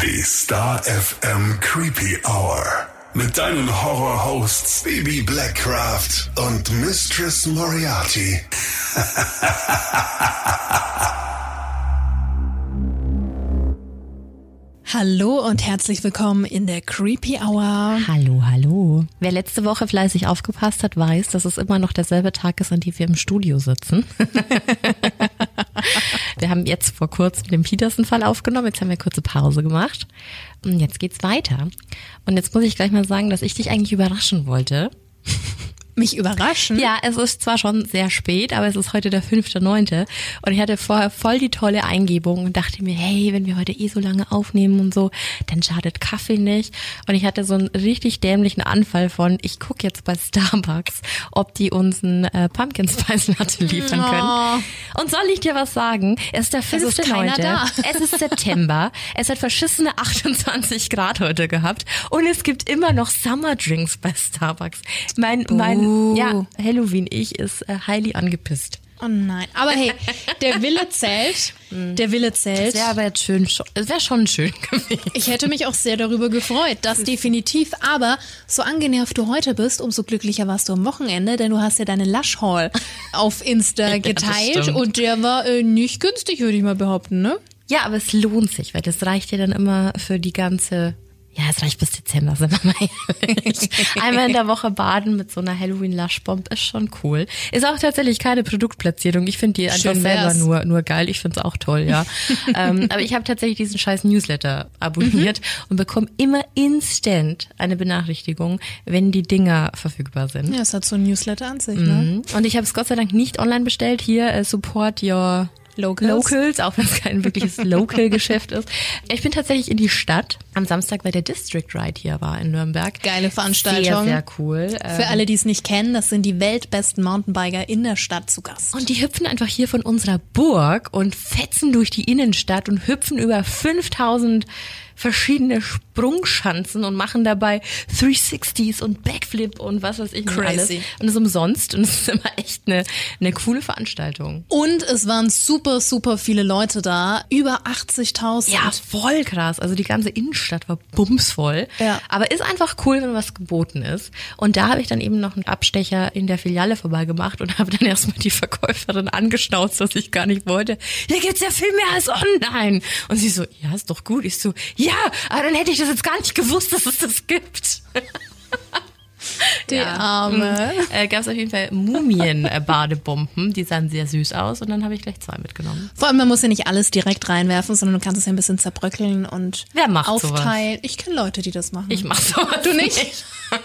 Die Star FM Creepy Hour. Mit deinen Horror-Hosts Baby Blackcraft und Mistress Moriarty. Hallo und herzlich willkommen in der Creepy Hour. Hallo, hallo. Wer letzte Woche fleißig aufgepasst hat, weiß, dass es immer noch derselbe Tag ist, an dem wir im Studio sitzen. wir haben jetzt vor kurzem den Peterson-Fall aufgenommen, jetzt haben wir kurze Pause gemacht. Und jetzt geht's weiter. Und jetzt muss ich gleich mal sagen, dass ich dich eigentlich überraschen wollte. Mich überraschen? Ja, es ist zwar schon sehr spät, aber es ist heute der fünfte, neunte und ich hatte vorher voll die tolle Eingebung und dachte mir, hey, wenn wir heute eh so lange aufnehmen und so, dann schadet Kaffee nicht. Und ich hatte so einen richtig dämlichen Anfall von, ich gucke jetzt bei Starbucks, ob die uns einen äh, Pumpkin Spice Latte liefern können. Oh. Und soll ich dir was sagen? Es ist der Es ist fünfte, keiner neunte. da. Es ist September. es hat verschissene 28 Grad heute gehabt und es gibt immer noch Summer Drinks bei Starbucks. Mein, mein, Ja, Halloween, ich ist äh, highly angepisst. Oh nein. Aber hey, der Wille zählt. Der Wille zählt. Es wäre aber jetzt schön, es wäre schon schön gewesen. Ich hätte mich auch sehr darüber gefreut, das definitiv. Aber so angenervt du heute bist, umso glücklicher warst du am Wochenende, denn du hast ja deine Lush Haul auf Insta das geteilt stimmt. und der war äh, nicht günstig, würde ich mal behaupten, ne? Ja, aber es lohnt sich, weil das reicht ja dann immer für die ganze ja, es reicht bis Dezember, sind wir mal ehrlich. Einmal in der Woche baden mit so einer Halloween-Lush-Bomb ist schon cool. Ist auch tatsächlich keine Produktplatzierung. Ich finde die einfach selber nur, nur geil. Ich finde es auch toll, ja. ähm, aber ich habe tatsächlich diesen scheiß Newsletter abonniert und bekomme immer instant eine Benachrichtigung, wenn die Dinger verfügbar sind. Ja, es hat so ein Newsletter an sich, ne? Mhm. Und ich habe es Gott sei Dank nicht online bestellt. Hier, äh, support your Locals. Locals, auch wenn es kein wirkliches Local-Geschäft ist. Ich bin tatsächlich in die Stadt am Samstag, weil der District Ride hier war in Nürnberg. Geile Veranstaltung. Sehr, sehr cool. Für alle, die es nicht kennen, das sind die weltbesten Mountainbiker in der Stadt zu Gast. Und die hüpfen einfach hier von unserer Burg und fetzen durch die Innenstadt und hüpfen über 5000 verschiedene Sprungschanzen und machen dabei 360s und Backflip und was weiß ich nicht Crazy. alles. Und das ist umsonst und es ist immer echt eine, eine coole Veranstaltung. Und es waren super, super viele Leute da. Über 80.000. Ja, voll krass. Also die ganze Innenstadt war bumsvoll. Ja. Aber ist einfach cool, wenn was geboten ist. Und da habe ich dann eben noch einen Abstecher in der Filiale vorbeigemacht und habe dann erstmal die Verkäuferin angeschnauzt, was ich gar nicht wollte. Hier gibt's ja viel mehr als online. Und sie so, ja, ist doch gut. Ich so, ja, aber dann hätte ich das jetzt gar nicht gewusst, dass es das gibt. Die Arme. Äh, Gab es auf jeden Fall Mumien-Badebomben, die sahen sehr süß aus und dann habe ich gleich zwei mitgenommen. Vor allem, man muss ja nicht alles direkt reinwerfen, sondern du kannst es ja ein bisschen zerbröckeln und Wer macht aufteilen. Ich kenne Leute, die das machen. Ich mach sowas Du nicht?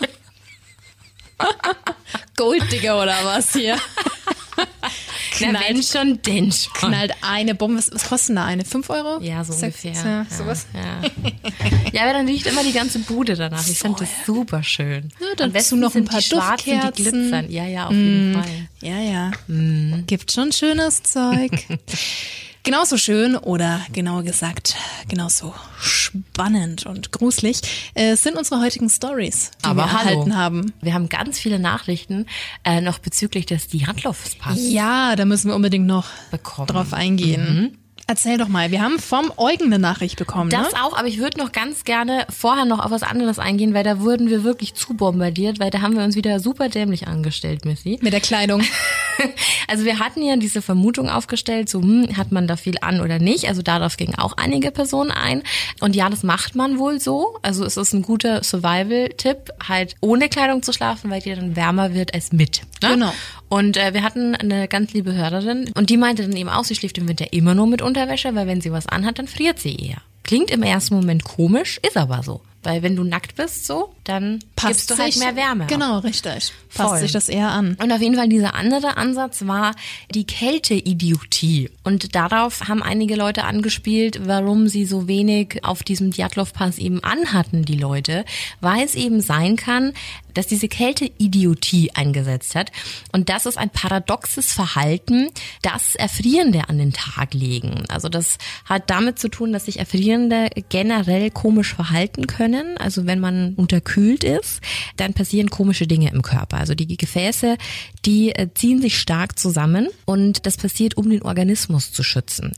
Golddigger oder was hier? Na, wenn knallt, schon, denn schon. knallt eine Bombe. Was, was kostet denn da eine? Fünf Euro? Ja, so Sechs- ungefähr. Ja, sowas. Ja. ja, aber dann riecht immer die ganze Bude danach. Ich finde das super schön. Ja, dazu Am besten noch ein paar die schwarzen, die glitzern. Ja, ja, auf jeden Fall. Ja, ja. Mhm. Gibt schon schönes Zeug. Genauso schön oder genauer gesagt, genauso spannend und gruselig äh, sind unsere heutigen Stories, die Aber wir hallo. erhalten haben. Wir haben ganz viele Nachrichten äh, noch bezüglich des Diatlofs Pass Ja, da müssen wir unbedingt noch bekommen. drauf eingehen. Erzähl doch mal, wir haben vom Eugen eine Nachricht bekommen, ne? Das auch, aber ich würde noch ganz gerne vorher noch auf was anderes eingehen, weil da wurden wir wirklich zu bombardiert, weil da haben wir uns wieder super dämlich angestellt, Missy. Mit der Kleidung. Also wir hatten ja diese Vermutung aufgestellt, so hm, hat man da viel an oder nicht. Also darauf gingen auch einige Personen ein. Und ja, das macht man wohl so. Also es ist ein guter Survival-Tipp, halt ohne Kleidung zu schlafen, weil dir dann wärmer wird als mit. Ne? Genau. Und äh, wir hatten eine ganz liebe Hörerin und die meinte dann eben auch, sie schläft im Winter immer nur mit Unterwäsche, weil wenn sie was anhat, dann friert sie eher. Klingt im ersten Moment komisch, ist aber so. Weil wenn du nackt bist so, dann gibst du halt sich- mehr Wärme. ab. Genau, richtig. Passt Voll. sich das eher an. Und auf jeden Fall dieser andere Ansatz war die Kälteidiotie. Und darauf haben einige Leute angespielt, warum sie so wenig auf diesem Djatlov-Pass eben anhatten, die Leute, weil es eben sein kann, dass diese Kälteidiotie eingesetzt hat. Und das ist ein paradoxes Verhalten, das Erfrierende an den Tag legen. Also das hat damit zu tun, dass sich Erfrierende generell komisch verhalten können. Also wenn man unterkühlt ist, dann passieren komische Dinge im Körper. Also die Gefäße, die äh, ziehen sich stark zusammen und das passiert, um den Organismus zu schützen.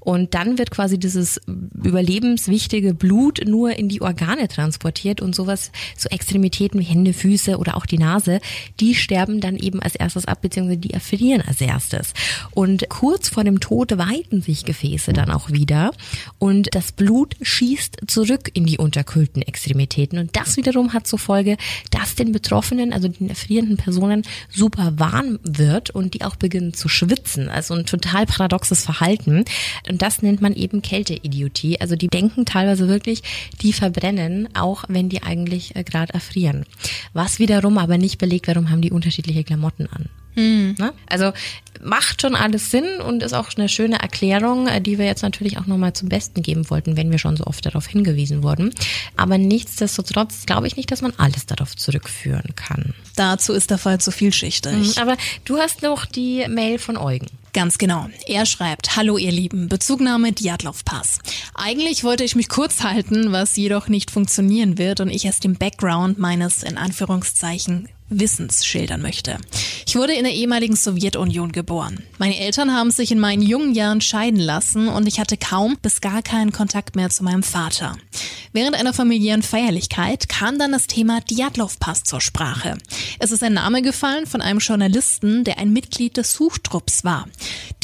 Und dann wird quasi dieses überlebenswichtige Blut nur in die Organe transportiert und sowas, so Extremitäten wie Hände, Füße oder auch die Nase, die sterben dann eben als erstes ab, beziehungsweise die erfrieren als erstes. Und kurz vor dem Tod weiten sich Gefäße dann auch wieder und das Blut schießt zurück in die unterkühlten Extremitäten. Und das wiederum hat zur Folge, dass den Betroffenen, also den erfrierenden Personen, super warm wird und die auch beginnen zu schwitzen. Also ein total paradoxes Verhalten. Und das nennt man eben Kälteidiotie. Also die denken teilweise wirklich, die verbrennen, auch wenn die eigentlich äh, gerade erfrieren. Was wiederum aber nicht belegt, warum haben die unterschiedliche Klamotten an. Mhm. Also macht schon alles Sinn und ist auch eine schöne Erklärung, äh, die wir jetzt natürlich auch nochmal zum Besten geben wollten, wenn wir schon so oft darauf hingewiesen wurden. Aber nichtsdestotrotz glaube ich nicht, dass man alles darauf zurückführen kann. Dazu ist der Fall zu vielschichtig. Mhm, aber du hast noch die Mail von Eugen. Ganz genau. Er schreibt, Hallo ihr Lieben, Bezugnahme Diatlov-Pass. Eigentlich wollte ich mich kurz halten, was jedoch nicht funktionieren wird und ich erst den Background meines in Anführungszeichen Wissens schildern möchte. Ich wurde in der ehemaligen Sowjetunion geboren. Meine Eltern haben sich in meinen jungen Jahren scheiden lassen und ich hatte kaum bis gar keinen Kontakt mehr zu meinem Vater. Während einer familiären Feierlichkeit kam dann das Thema Djatlov-Pass zur Sprache. Es ist ein Name gefallen von einem Journalisten, der ein Mitglied des Suchtrupps war.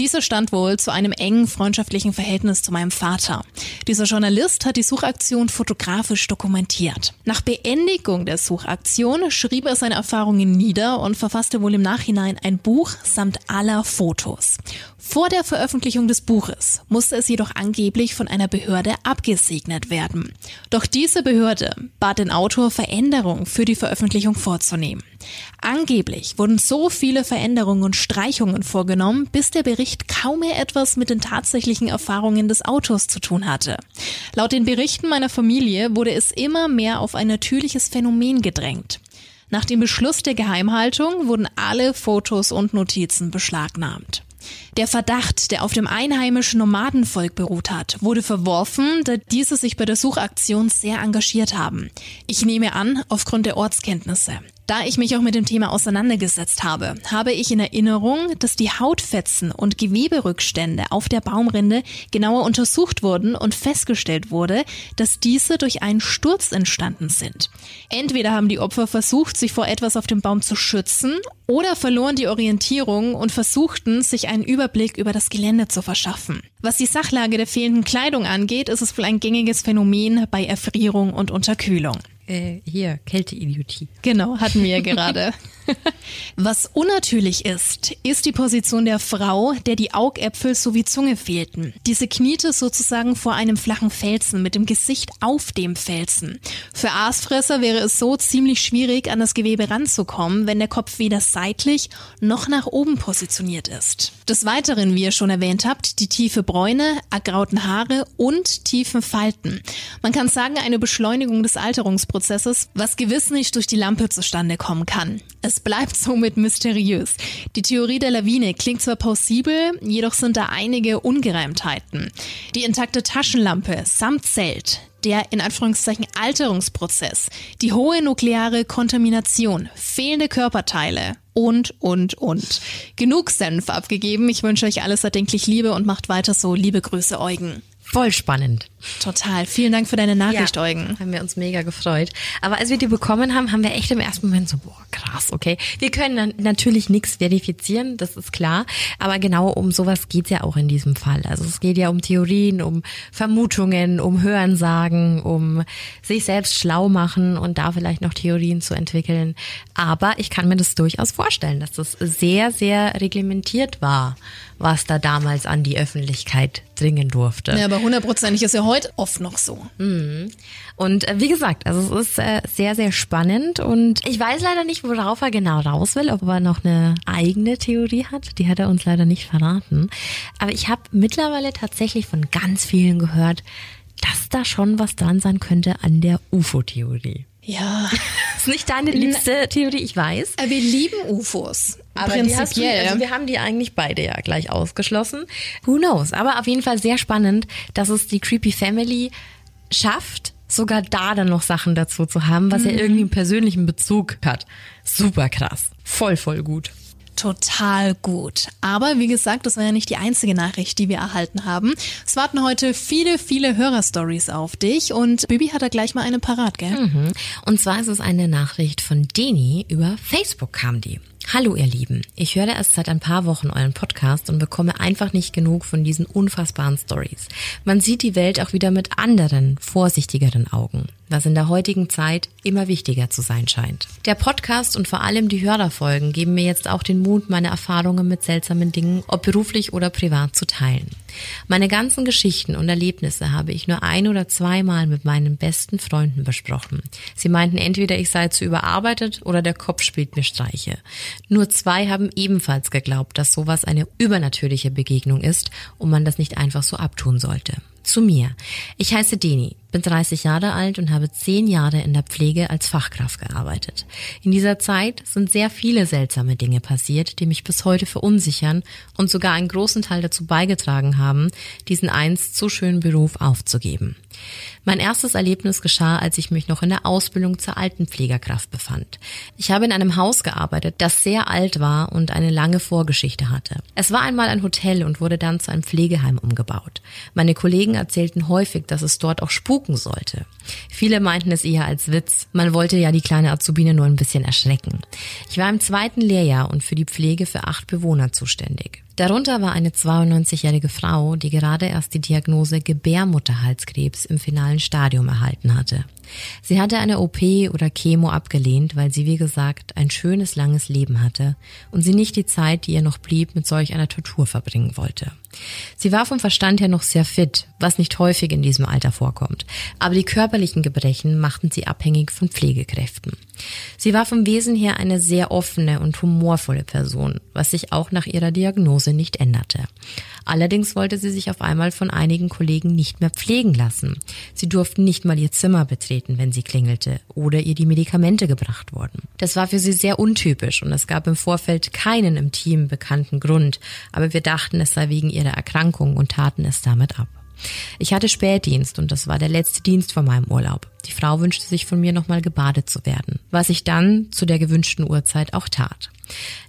Dieser stand wohl zu einem engen freundschaftlichen Verhältnis zu meinem Vater. Dieser Journalist hat die Suchaktion fotografisch dokumentiert. Nach Beendigung der Suchaktion schrieb er seine Erfahrungen nieder und verfasste wohl im Nachhinein ein Buch samt aller Fotos. Vor der Veröffentlichung des Buches musste es jedoch angeblich von einer Behörde abgesegnet werden. Doch diese Behörde bat den Autor Veränderungen für die Veröffentlichung vorzunehmen. Angeblich wurden so viele Veränderungen und Streichungen vorgenommen, bis der Bericht kaum mehr etwas mit den tatsächlichen Erfahrungen des Autors zu tun hatte. Laut den Berichten meiner Familie wurde es immer mehr auf ein natürliches Phänomen gedrängt. Nach dem Beschluss der Geheimhaltung wurden alle Fotos und Notizen beschlagnahmt. Der Verdacht, der auf dem einheimischen Nomadenvolk beruht hat, wurde verworfen, da diese sich bei der Suchaktion sehr engagiert haben. Ich nehme an, aufgrund der Ortskenntnisse. Da ich mich auch mit dem Thema auseinandergesetzt habe, habe ich in Erinnerung, dass die Hautfetzen und Geweberückstände auf der Baumrinde genauer untersucht wurden und festgestellt wurde, dass diese durch einen Sturz entstanden sind. Entweder haben die Opfer versucht, sich vor etwas auf dem Baum zu schützen oder verloren die Orientierung und versuchten, sich einen Überblick über das Gelände zu verschaffen. Was die Sachlage der fehlenden Kleidung angeht, ist es wohl ein gängiges Phänomen bei Erfrierung und Unterkühlung. Äh, hier, Kälteidiotie. Genau, hatten wir ja gerade. Was unnatürlich ist, ist die Position der Frau, der die Augäpfel sowie Zunge fehlten. Diese kniete sozusagen vor einem flachen Felsen mit dem Gesicht auf dem Felsen. Für Aasfresser wäre es so ziemlich schwierig, an das Gewebe ranzukommen, wenn der Kopf weder seitlich noch nach oben positioniert ist. Des Weiteren, wie ihr schon erwähnt habt, die tiefe Bräune, ergrauten Haare und tiefen Falten. Man kann sagen, eine Beschleunigung des Alterungsprozesses, was gewiss nicht durch die Lampe zustande kommen kann. Es bleibt somit mysteriös. Die Theorie der Lawine klingt zwar plausibel, jedoch sind da einige Ungereimtheiten. Die intakte Taschenlampe samt Zelt, der in Anführungszeichen Alterungsprozess, die hohe nukleare Kontamination, fehlende Körperteile und, und, und. Genug Senf abgegeben. Ich wünsche euch alles erdenklich Liebe und macht weiter so. Liebe Grüße, Eugen. Voll spannend. Total. Vielen Dank für deine Nachricht, ja, Eugen. Haben wir uns mega gefreut. Aber als wir die bekommen haben, haben wir echt im ersten Moment so, boah, krass, okay. Wir können natürlich nichts verifizieren, das ist klar. Aber genau um sowas geht's ja auch in diesem Fall. Also es geht ja um Theorien, um Vermutungen, um Hörensagen, um sich selbst schlau machen und da vielleicht noch Theorien zu entwickeln. Aber ich kann mir das durchaus vorstellen, dass das sehr, sehr reglementiert war was da damals an die Öffentlichkeit dringen durfte. Ja, aber hundertprozentig ist ja heute oft noch so. Mhm. Und äh, wie gesagt, also es ist äh, sehr, sehr spannend und ich weiß leider nicht, worauf er genau raus will, ob er noch eine eigene Theorie hat. Die hat er uns leider nicht verraten. Aber ich habe mittlerweile tatsächlich von ganz vielen gehört, dass da schon was dran sein könnte an der UFO-Theorie. Ja. ist nicht deine liebste Theorie, ich weiß. Wir lieben UFOs. Aber prinzipiell. Du, also wir haben die eigentlich beide ja gleich ausgeschlossen. Who knows? Aber auf jeden Fall sehr spannend, dass es die Creepy Family schafft, sogar da dann noch Sachen dazu zu haben, was mhm. ja irgendwie einen persönlichen Bezug hat. Super krass. Voll, voll gut. Total gut. Aber wie gesagt, das war ja nicht die einzige Nachricht, die wir erhalten haben. Es warten heute viele, viele Hörerstories auf dich und Bibi hat da gleich mal eine parat, gell? Mhm. Und zwar ist es eine Nachricht von Deni über Facebook kam die. Hallo ihr Lieben, ich höre erst seit ein paar Wochen euren Podcast und bekomme einfach nicht genug von diesen unfassbaren Stories. Man sieht die Welt auch wieder mit anderen, vorsichtigeren Augen, was in der heutigen Zeit immer wichtiger zu sein scheint. Der Podcast und vor allem die Hörerfolgen geben mir jetzt auch den Mut, meine Erfahrungen mit seltsamen Dingen, ob beruflich oder privat, zu teilen. Meine ganzen Geschichten und Erlebnisse habe ich nur ein oder zweimal mit meinen besten Freunden besprochen. Sie meinten entweder ich sei zu überarbeitet oder der Kopf spielt mir Streiche. Nur zwei haben ebenfalls geglaubt, dass sowas eine übernatürliche Begegnung ist und man das nicht einfach so abtun sollte. Zu mir. Ich heiße Deni, bin 30 Jahre alt und habe zehn Jahre in der Pflege als Fachkraft gearbeitet. In dieser Zeit sind sehr viele seltsame Dinge passiert, die mich bis heute verunsichern und sogar einen großen Teil dazu beigetragen haben, diesen einst so schönen Beruf aufzugeben. Mein erstes Erlebnis geschah, als ich mich noch in der Ausbildung zur Altenpflegerkraft befand. Ich habe in einem Haus gearbeitet, das sehr alt war und eine lange Vorgeschichte hatte. Es war einmal ein Hotel und wurde dann zu einem Pflegeheim umgebaut. Meine Kollegen erzählten häufig, dass es dort auch spuken sollte. Viele meinten es eher als Witz. Man wollte ja die kleine Azubine nur ein bisschen erschrecken. Ich war im zweiten Lehrjahr und für die Pflege für acht Bewohner zuständig. Darunter war eine 92-jährige Frau, die gerade erst die Diagnose Gebärmutterhalskrebs im finalen Stadium erhalten hatte. Sie hatte eine OP oder Chemo abgelehnt, weil sie, wie gesagt, ein schönes, langes Leben hatte und sie nicht die Zeit, die ihr noch blieb, mit solch einer Tortur verbringen wollte. Sie war vom Verstand her noch sehr fit, was nicht häufig in diesem Alter vorkommt, aber die körperlichen Gebrechen machten sie abhängig von Pflegekräften. Sie war vom Wesen her eine sehr offene und humorvolle Person, was sich auch nach ihrer Diagnose nicht änderte. Allerdings wollte sie sich auf einmal von einigen Kollegen nicht mehr pflegen lassen. Sie durften nicht mal ihr Zimmer betreten, wenn sie klingelte oder ihr die Medikamente gebracht wurden. Das war für sie sehr untypisch und es gab im Vorfeld keinen im Team bekannten Grund, aber wir dachten, es sei wegen ihrer Erkrankung und taten es damit ab. Ich hatte Spätdienst und das war der letzte Dienst vor meinem Urlaub. Die Frau wünschte sich von mir nochmal gebadet zu werden, was ich dann zu der gewünschten Uhrzeit auch tat.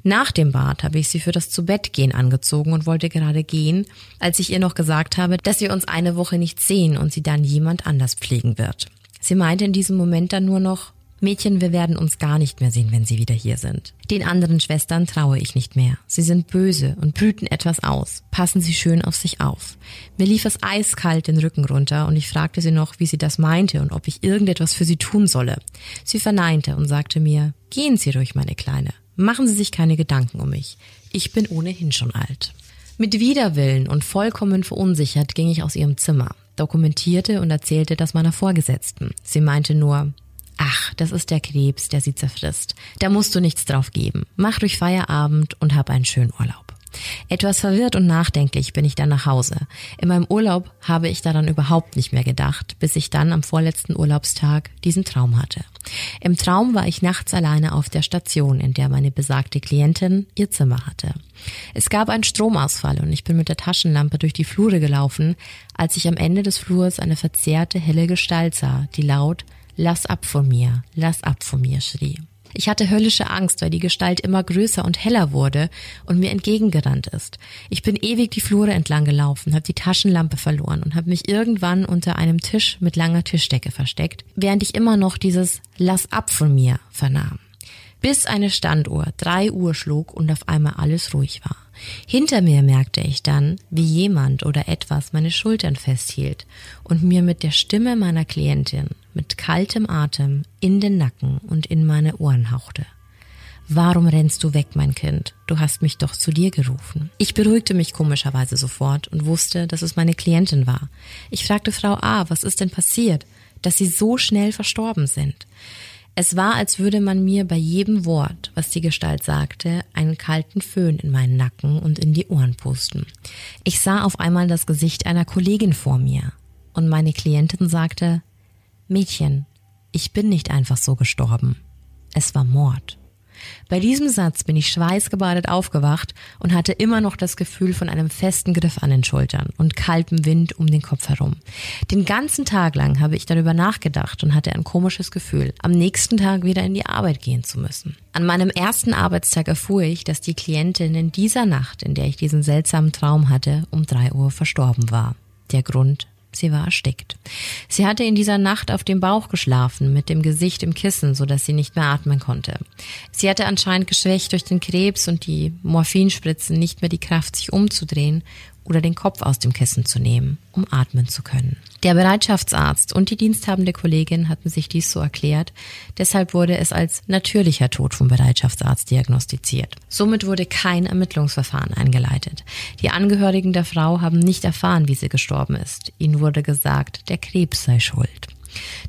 Nach dem Bad habe ich sie für das Zubettgehen angezogen und wollte gerade gehen, als ich ihr noch gesagt habe, dass wir uns eine Woche nicht sehen und sie dann jemand anders pflegen wird. Sie meinte in diesem Moment dann nur noch, Mädchen, wir werden uns gar nicht mehr sehen, wenn Sie wieder hier sind. Den anderen Schwestern traue ich nicht mehr. Sie sind böse und brüten etwas aus. Passen Sie schön auf sich auf. Mir lief es eiskalt den Rücken runter und ich fragte sie noch, wie sie das meinte und ob ich irgendetwas für sie tun solle. Sie verneinte und sagte mir, gehen Sie ruhig, meine Kleine. Machen Sie sich keine Gedanken um mich. Ich bin ohnehin schon alt. Mit Widerwillen und vollkommen verunsichert ging ich aus ihrem Zimmer, dokumentierte und erzählte das meiner Vorgesetzten. Sie meinte nur, Ach, das ist der Krebs, der sie zerfrisst. Da musst du nichts drauf geben. Mach durch Feierabend und hab einen schönen Urlaub. Etwas verwirrt und nachdenklich bin ich dann nach Hause. In meinem Urlaub habe ich daran überhaupt nicht mehr gedacht, bis ich dann am vorletzten Urlaubstag diesen Traum hatte. Im Traum war ich nachts alleine auf der Station, in der meine besagte Klientin ihr Zimmer hatte. Es gab einen Stromausfall und ich bin mit der Taschenlampe durch die Flure gelaufen, als ich am Ende des Flurs eine verzerrte helle Gestalt sah, die laut Lass ab von mir, lass ab von mir, schrie. Ich hatte höllische Angst, weil die Gestalt immer größer und heller wurde und mir entgegengerannt ist. Ich bin ewig die Flure entlang gelaufen, habe die Taschenlampe verloren und habe mich irgendwann unter einem Tisch mit langer Tischdecke versteckt, während ich immer noch dieses Lass ab von mir vernahm. Bis eine Standuhr drei Uhr schlug und auf einmal alles ruhig war. Hinter mir merkte ich dann, wie jemand oder etwas meine Schultern festhielt und mir mit der Stimme meiner Klientin mit kaltem Atem in den Nacken und in meine Ohren hauchte. Warum rennst du weg, mein Kind? Du hast mich doch zu dir gerufen. Ich beruhigte mich komischerweise sofort und wusste, dass es meine Klientin war. Ich fragte Frau A, was ist denn passiert, dass sie so schnell verstorben sind? Es war, als würde man mir bei jedem Wort, was die Gestalt sagte, einen kalten Föhn in meinen Nacken und in die Ohren pusten. Ich sah auf einmal das Gesicht einer Kollegin vor mir, und meine Klientin sagte Mädchen, ich bin nicht einfach so gestorben. Es war Mord. Bei diesem Satz bin ich schweißgebadet aufgewacht und hatte immer noch das Gefühl von einem festen Griff an den Schultern und kaltem Wind um den Kopf herum. Den ganzen Tag lang habe ich darüber nachgedacht und hatte ein komisches Gefühl, am nächsten Tag wieder in die Arbeit gehen zu müssen. An meinem ersten Arbeitstag erfuhr ich, dass die Klientin in dieser Nacht, in der ich diesen seltsamen Traum hatte, um drei Uhr verstorben war. Der Grund Sie war erstickt. Sie hatte in dieser Nacht auf dem Bauch geschlafen, mit dem Gesicht im Kissen, so dass sie nicht mehr atmen konnte. Sie hatte anscheinend geschwächt durch den Krebs und die Morphinspritzen nicht mehr die Kraft, sich umzudrehen oder den Kopf aus dem Kissen zu nehmen, um atmen zu können. Der Bereitschaftsarzt und die diensthabende Kollegin hatten sich dies so erklärt, deshalb wurde es als natürlicher Tod vom Bereitschaftsarzt diagnostiziert. Somit wurde kein Ermittlungsverfahren eingeleitet. Die Angehörigen der Frau haben nicht erfahren, wie sie gestorben ist. Ihnen wurde gesagt, der Krebs sei schuld.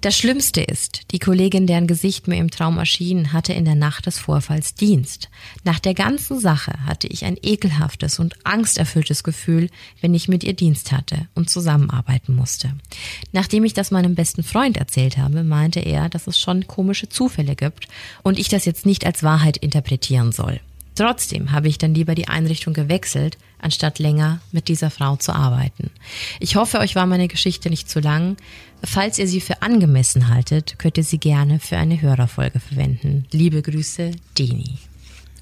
Das Schlimmste ist, die Kollegin, deren Gesicht mir im Traum erschien, hatte in der Nacht des Vorfalls Dienst. Nach der ganzen Sache hatte ich ein ekelhaftes und angsterfülltes Gefühl, wenn ich mit ihr Dienst hatte und zusammenarbeiten musste. Nachdem ich das meinem besten Freund erzählt habe, meinte er, dass es schon komische Zufälle gibt und ich das jetzt nicht als Wahrheit interpretieren soll. Trotzdem habe ich dann lieber die Einrichtung gewechselt, anstatt länger mit dieser Frau zu arbeiten. Ich hoffe, euch war meine Geschichte nicht zu lang. Falls ihr sie für angemessen haltet, könnt ihr sie gerne für eine Hörerfolge verwenden. Liebe Grüße, Deni.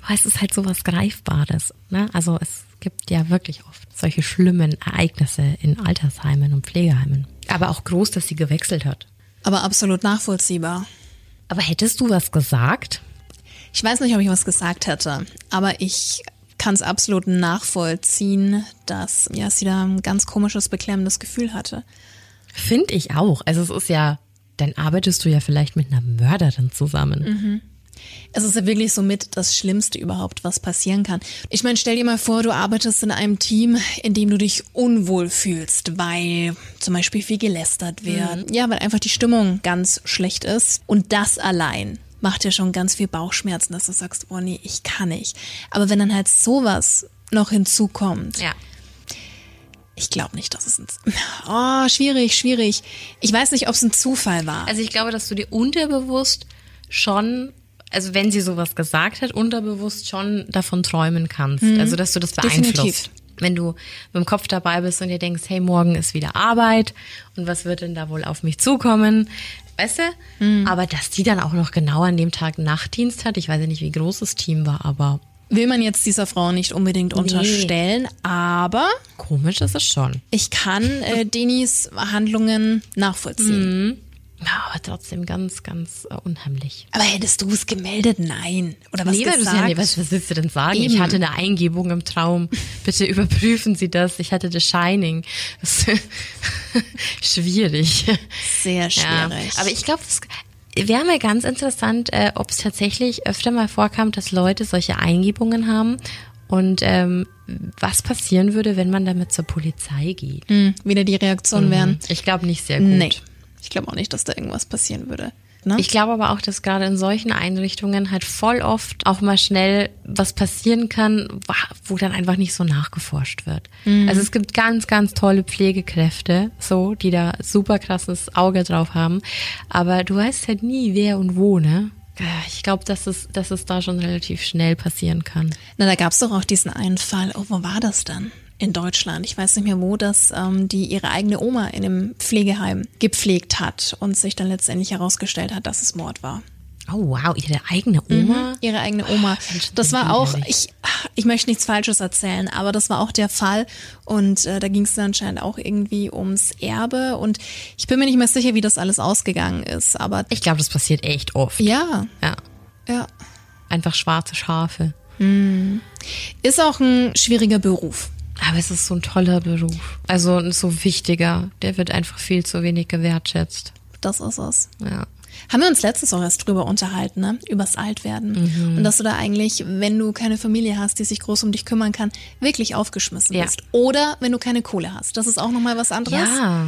Oh, es ist halt so was Greifbares. Ne? Also es gibt ja wirklich oft solche schlimmen Ereignisse in Altersheimen und Pflegeheimen. Aber auch groß, dass sie gewechselt hat. Aber absolut nachvollziehbar. Aber hättest du was gesagt? Ich weiß nicht, ob ich was gesagt hätte, aber ich kann es absolut nachvollziehen, dass ja, sie da ein ganz komisches, beklemmendes Gefühl hatte. Finde ich auch. Also es ist ja, dann arbeitest du ja vielleicht mit einer Mörderin zusammen. Mhm. Es ist ja wirklich so mit das Schlimmste überhaupt, was passieren kann. Ich meine, stell dir mal vor, du arbeitest in einem Team, in dem du dich unwohl fühlst, weil zum Beispiel viel gelästert wird. Mhm. Ja, weil einfach die Stimmung ganz schlecht ist. Und das allein macht dir schon ganz viel Bauchschmerzen, dass du sagst, oh nee, ich kann nicht. Aber wenn dann halt sowas noch hinzukommt, ja. Ich glaube nicht, dass es ein. Oh, schwierig, schwierig. Ich weiß nicht, ob es ein Zufall war. Also ich glaube, dass du dir unterbewusst schon, also wenn sie sowas gesagt hat, unterbewusst schon davon träumen kannst. Mhm. Also dass du das beeinflusst. Definitiv. Wenn du mit dem Kopf dabei bist und dir denkst, hey, morgen ist wieder Arbeit und was wird denn da wohl auf mich zukommen? Weißt du? Mhm. Aber dass die dann auch noch genau an dem Tag Nachtdienst hat, ich weiß ja nicht, wie groß das Team war, aber will man jetzt dieser Frau nicht unbedingt nee. unterstellen, aber komisch ist es schon. Ich kann äh, Denis Handlungen nachvollziehen. Mhm. Ja, aber trotzdem ganz, ganz uh, unheimlich. Aber hättest du es gemeldet? Nein. Oder was nee, gesagt? Ja, nee, was, was willst du denn sagen? Eben. Ich hatte eine Eingebung im Traum. Bitte überprüfen Sie das. Ich hatte The Shining. schwierig. Sehr schwierig. Ja, aber ich glaube, wäre mal ganz interessant, äh, ob es tatsächlich öfter mal vorkam, dass Leute solche Eingebungen haben und ähm, was passieren würde, wenn man damit zur Polizei geht. Mhm, wieder die Reaktion mhm. wären. Ich glaube nicht sehr gut. Nee, ich glaube auch nicht, dass da irgendwas passieren würde. Ne? Ich glaube aber auch, dass gerade in solchen Einrichtungen halt voll oft auch mal schnell was passieren kann, wo dann einfach nicht so nachgeforscht wird. Mhm. Also es gibt ganz, ganz tolle Pflegekräfte, so, die da super krasses Auge drauf haben. Aber du weißt halt nie, wer und wo, ne? Ich glaube, dass es, dass es da schon relativ schnell passieren kann. Na, da gab es doch auch diesen einen Fall. Oh, wo war das dann? In Deutschland, ich weiß nicht mehr wo, dass ähm, die ihre eigene Oma in einem Pflegeheim gepflegt hat und sich dann letztendlich herausgestellt hat, dass es Mord war. Oh wow, ihre eigene Oma? Mhm, ihre eigene Oma. Oh, das war auch, ich, ich möchte nichts Falsches erzählen, aber das war auch der Fall und äh, da ging es dann anscheinend auch irgendwie ums Erbe und ich bin mir nicht mehr sicher, wie das alles ausgegangen ist, aber ich glaube, das passiert echt oft. Ja. Ja. Ja. Einfach schwarze Schafe. Mhm. Ist auch ein schwieriger Beruf. Aber es ist so ein toller Beruf. Also ein so wichtiger. Der wird einfach viel zu wenig gewertschätzt. Das ist es. Ja. Haben wir uns letztens auch erst drüber unterhalten, ne? Übers Altwerden. Mhm. Und dass du da eigentlich, wenn du keine Familie hast, die sich groß um dich kümmern kann, wirklich aufgeschmissen ja. bist. Oder wenn du keine Kohle hast. Das ist auch nochmal was anderes. Ja.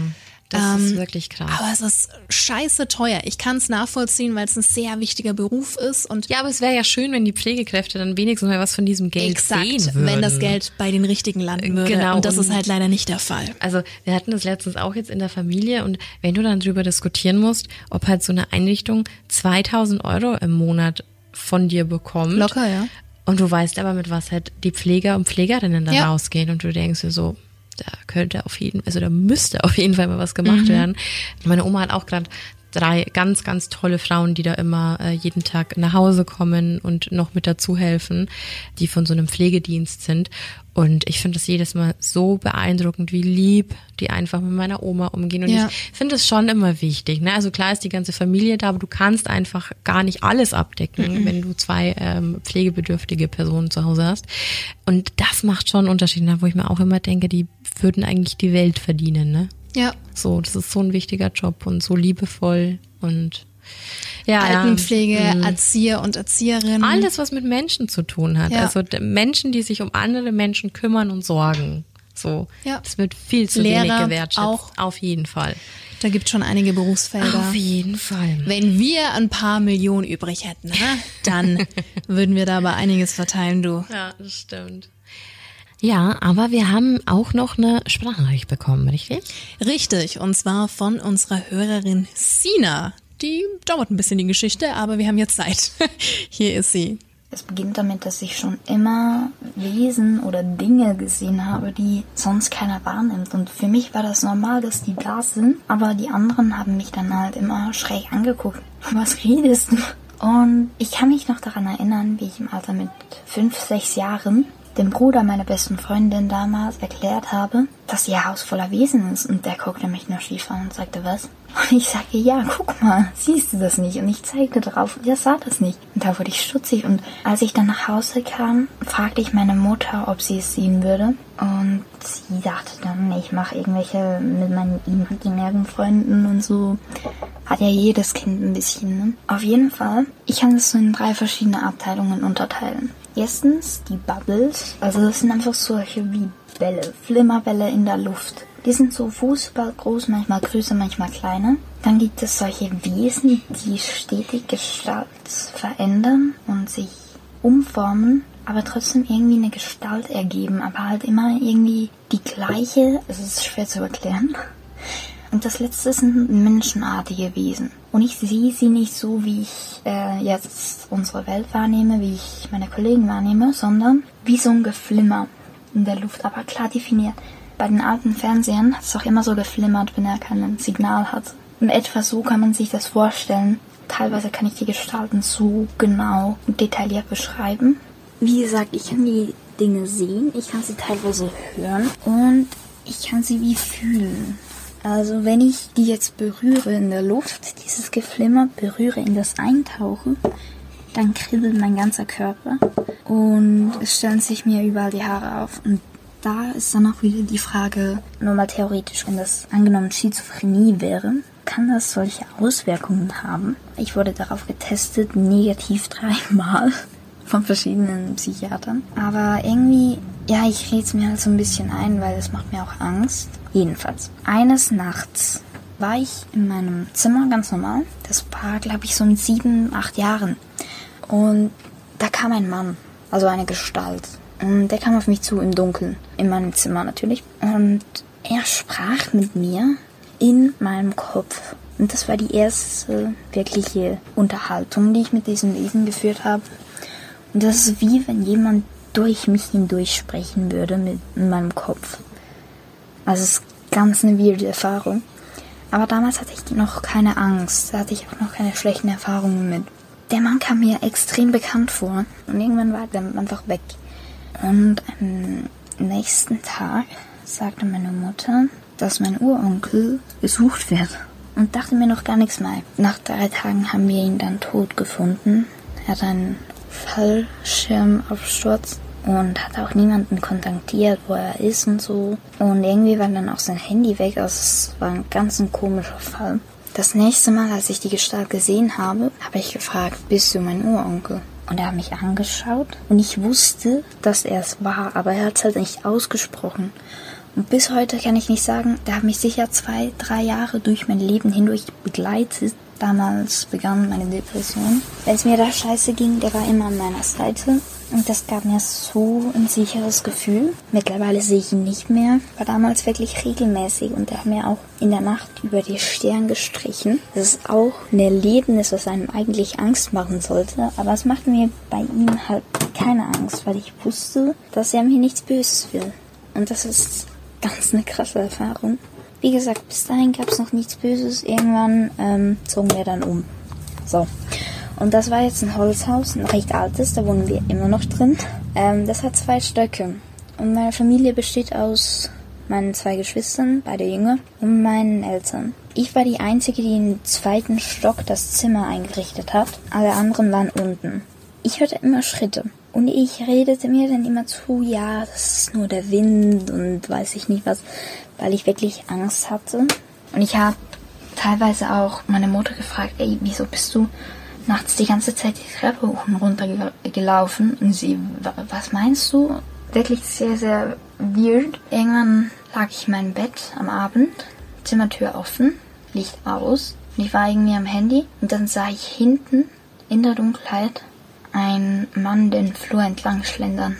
Das ähm, ist wirklich krass. Aber es ist scheiße teuer. Ich kann es nachvollziehen, weil es ein sehr wichtiger Beruf ist. Und ja, aber es wäre ja schön, wenn die Pflegekräfte dann wenigstens mal was von diesem Geld exakt, sehen würden. wenn das Geld bei den Richtigen landen würde. Genau. Und das und ist halt leider nicht der Fall. Also wir hatten das letztens auch jetzt in der Familie und wenn du dann drüber diskutieren musst, ob halt so eine Einrichtung 2000 Euro im Monat von dir bekommt. Locker, ja. Und du weißt aber, mit was halt die Pfleger und Pflegerinnen da Ja. rausgehen und du denkst dir so, da könnte auf jeden, also da müsste auf jeden Fall mal was gemacht werden. Meine Oma hat auch gerade drei ganz, ganz tolle Frauen, die da immer äh, jeden Tag nach Hause kommen und noch mit dazu helfen, die von so einem Pflegedienst sind. Und ich finde das jedes Mal so beeindruckend, wie lieb die einfach mit meiner Oma umgehen. Und Ja. ich finde es schon immer wichtig. Ne? Also klar ist die ganze Familie da, aber du kannst einfach gar nicht alles abdecken, wenn du zwei ähm, pflegebedürftige Personen zu Hause hast. Und das macht schon einen Unterschied, ne? wo ich mir auch immer denke, die würden eigentlich die Welt verdienen. Ne? Ja. So, das ist so ein wichtiger Job und so liebevoll und ja, Altenpflege, ja. Mhm. Erzieher und Erzieherinnen. Alles, was mit Menschen zu tun hat. Ja. Also Menschen, die sich um andere Menschen kümmern und sorgen. So, Ja. das wird viel zu Lehrer wenig gewertschätzt. auch. Auf jeden Fall. Da gibt schon einige Berufsfelder. Auf jeden Fall. Wenn wir ein paar Millionen übrig hätten, na, dann würden wir da aber einiges verteilen, du. Ja, das stimmt. Ja, aber wir haben auch noch eine Sprachnachricht bekommen, richtig? Richtig, und zwar von unserer Hörerin Sina. Die dauert ein bisschen die Geschichte, aber wir haben jetzt Zeit. Hier ist sie. Es beginnt damit, dass ich schon immer Wesen oder Dinge gesehen habe, die sonst keiner wahrnimmt. Und für mich war das normal, dass die da sind, aber die anderen haben mich dann halt immer schräg angeguckt. Was redest du? Und ich kann mich noch daran erinnern, wie ich im Alter mit fünf, sechs Jahren dem Bruder meiner besten Freundin damals erklärt habe, dass ihr Haus voller Wesen ist. Und der guckte mich nur schief an und sagte, was? Und ich sagte, ja, guck mal, siehst du das nicht? Und ich zeigte drauf, er sah das nicht. Und da wurde ich stutzig. Und als ich dann nach Hause kam, fragte ich meine Mutter, ob sie es sehen würde. Und sie dachte dann, ich mache irgendwelche mit meinen imaginären Freunden und so. Hat ja jedes Kind ein bisschen, ne? Auf jeden Fall, ich kann das so in drei verschiedene Abteilungen unterteilen. Erstens die Bubbles, also das sind einfach solche wie Bälle, Flimmerbälle in der Luft. Die sind so Fußball groß, manchmal größer, manchmal kleiner. Dann gibt es solche Wesen, die stetig Gestalt verändern und sich umformen, aber trotzdem irgendwie eine Gestalt ergeben, aber halt immer irgendwie die gleiche. Es ist schwer zu erklären. Und das letzte sind menschenartige Wesen. Und ich sehe sie nicht so, wie ich äh, jetzt unsere Welt wahrnehme, wie ich meine Kollegen wahrnehme, sondern wie so ein Geflimmer in der Luft, aber klar definiert. Bei den alten Fernsehern hat es auch immer so geflimmert, wenn er kein Signal hat. Und etwa so kann man sich das vorstellen. Teilweise kann ich die Gestalten so genau und detailliert beschreiben. Wie gesagt, ich kann die Dinge sehen, ich kann sie teilweise hören und ich kann sie wie fühlen. Also wenn ich die jetzt berühre in der Luft, dieses Geflimmer berühre, in das eintauche, dann kribbelt mein ganzer Körper und es stellen sich mir überall die Haare auf. Und da ist dann auch wieder die Frage, nur mal theoretisch, wenn das angenommen Schizophrenie wäre, kann das solche Auswirkungen haben? Ich wurde darauf getestet, negativ dreimal von verschiedenen Psychiatern. Aber irgendwie, ja, ich rede es mir halt so ein bisschen ein, weil es macht mir auch Angst. Jedenfalls, eines Nachts war ich in meinem Zimmer ganz normal. Das war, glaube ich, so mit sieben, acht Jahren. Und da kam ein Mann, also eine Gestalt. Und der kam auf mich zu im Dunkeln, in meinem Zimmer natürlich. Und er sprach mit mir in meinem Kopf. Und das war die erste wirkliche Unterhaltung, die ich mit diesem Wesen geführt habe. Und das ist wie wenn jemand durch mich hindurch sprechen würde mit in meinem Kopf. Also es ist ganz eine weirde Erfahrung. Aber damals hatte ich noch keine Angst, da hatte ich auch noch keine schlechten Erfahrungen mit. Der Mann kam mir extrem bekannt vor und irgendwann war er dann einfach weg. Und am nächsten Tag sagte meine Mutter, dass mein Uronkel gesucht wird und dachte mir noch gar nichts mehr. Nach drei Tagen haben wir ihn dann tot gefunden. Er hat einen Fallschirmabsturz und hat auch niemanden kontaktiert, wo er ist und so. Und irgendwie war dann auch sein Handy weg, also es war ein ganz ein komischer Fall. Das nächste Mal, als ich die Gestalt gesehen habe, habe ich gefragt, bist du mein Uronkel? Und er hat mich angeschaut und ich wusste, dass er es war, aber er hat es halt nicht ausgesprochen. Und bis heute kann ich nicht sagen, der hat mich sicher zwei, drei Jahre durch mein Leben hindurch begleitet. Damals begann meine Depression. Wenn es mir da scheiße ging, der war immer an meiner Seite. Und das gab mir so ein sicheres Gefühl. Mittlerweile sehe ich ihn nicht mehr. War damals wirklich regelmäßig und er hat mir auch in der Nacht über die Stirn gestrichen. Das ist auch ein Erlebnis, was einem eigentlich Angst machen sollte. Aber es machte mir bei ihm halt keine Angst, weil ich wusste, dass er mir nichts Böses will. Und das ist ganz eine krasse Erfahrung. Wie gesagt, bis dahin gab es noch nichts Böses. Irgendwann ähm, zogen wir dann um. So. Und das war jetzt ein Holzhaus, ein recht altes, da wohnen wir immer noch drin. Ähm, das hat zwei Stöcke. Und meine Familie besteht aus meinen zwei Geschwistern, beide jünger, und meinen Eltern. Ich war die Einzige, die im zweiten Stock das Zimmer eingerichtet hat. Alle anderen waren unten. Ich hörte immer Schritte. Und ich redete mir dann immer zu, ja, das ist nur der Wind und weiß ich nicht was, weil ich wirklich Angst hatte. Und ich habe teilweise auch meine Mutter gefragt, ey, wieso bist du nachts die ganze Zeit die Treppe hoch und runter gelaufen und sie, was meinst du? Wirklich sehr, sehr weird. Irgendwann lag ich in meinem Bett am Abend, Zimmertür offen, Licht aus und ich war irgendwie am Handy und dann sah ich hinten in der Dunkelheit einen Mann den Flur entlang schlendern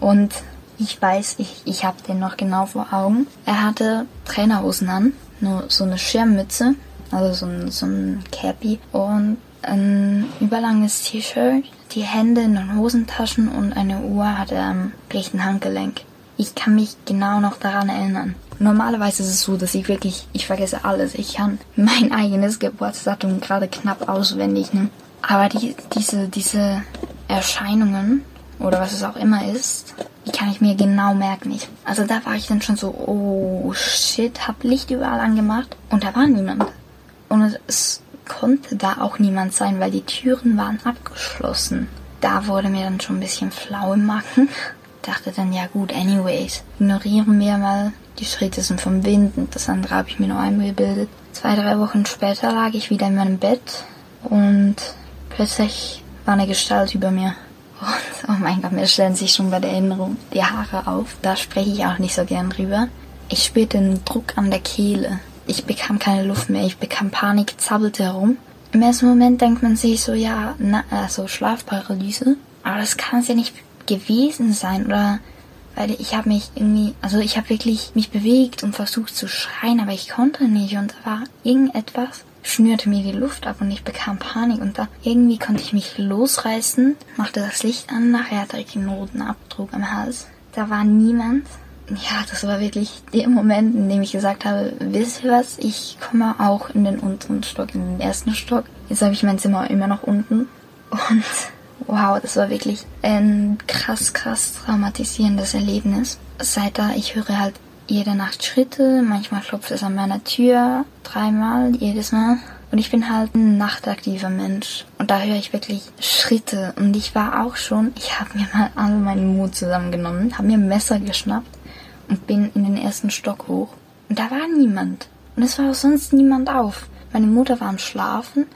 und ich weiß, ich, ich habe den noch genau vor Augen. Er hatte Trainerhosen an, nur so eine Schirmmütze, also so ein, so ein Cappy und ein überlanges T-Shirt, die Hände in den Hosentaschen und eine Uhr hatte er am rechten Handgelenk. Ich kann mich genau noch daran erinnern. Normalerweise ist es so, dass ich wirklich, ich vergesse alles. Ich kann mein eigenes Geburtsdatum gerade knapp auswendig, ne? Aber die, diese, diese Erscheinungen oder was es auch immer ist, die kann ich mir genau merken. Ich, also da war ich dann schon so, oh shit, hab Licht überall angemacht und da war niemand. Und es konnte da auch niemand sein, weil die Türen waren abgeschlossen. Da wurde mir dann schon ein bisschen flau im Magen. Dachte dann, ja gut, anyways, ignorieren wir mal. Die Schritte sind vom Wind und das andere habe ich mir noch eingebildet. Zwei, drei Wochen später lag ich wieder in meinem Bett und plötzlich war eine Gestalt über mir. Und, oh mein Gott, mir stellen sich schon bei der Erinnerung die Haare auf. Da spreche ich auch nicht so gern drüber. Ich spürte einen Druck an der Kehle. Ich bekam keine Luft mehr, ich bekam Panik, zabbelte herum. Im ersten Moment denkt man sich so, ja, na, also Schlafparalyse. Aber das kann es ja nicht gewesen sein, oder? Weil ich habe mich irgendwie, also ich habe wirklich mich bewegt und versucht zu schreien, aber ich konnte nicht und da war irgendetwas, schnürte mir die Luft ab und ich bekam Panik und da irgendwie konnte ich mich losreißen, machte das Licht an, nachher hatte ich einen roten Abdruck am Hals. Da war niemand ja, das war wirklich der Moment, in dem ich gesagt habe, wisst ihr was, ich komme auch in den unteren Stock, in den ersten Stock. Jetzt habe ich mein Zimmer immer noch unten. Und wow, das war wirklich ein krass, krass traumatisierendes Erlebnis. Seit da, ich höre halt jede Nacht Schritte, manchmal klopft es an meiner Tür, dreimal, jedes Mal. Und ich bin halt ein nachtaktiver Mensch. Und da höre ich wirklich Schritte. Und ich war auch schon, ich habe mir mal all meinen Mut zusammengenommen, habe mir ein Messer geschnappt und bin in den ersten Stock hoch. Und da war niemand. Und es war auch sonst niemand auf. Meine Mutter war am Schlafen,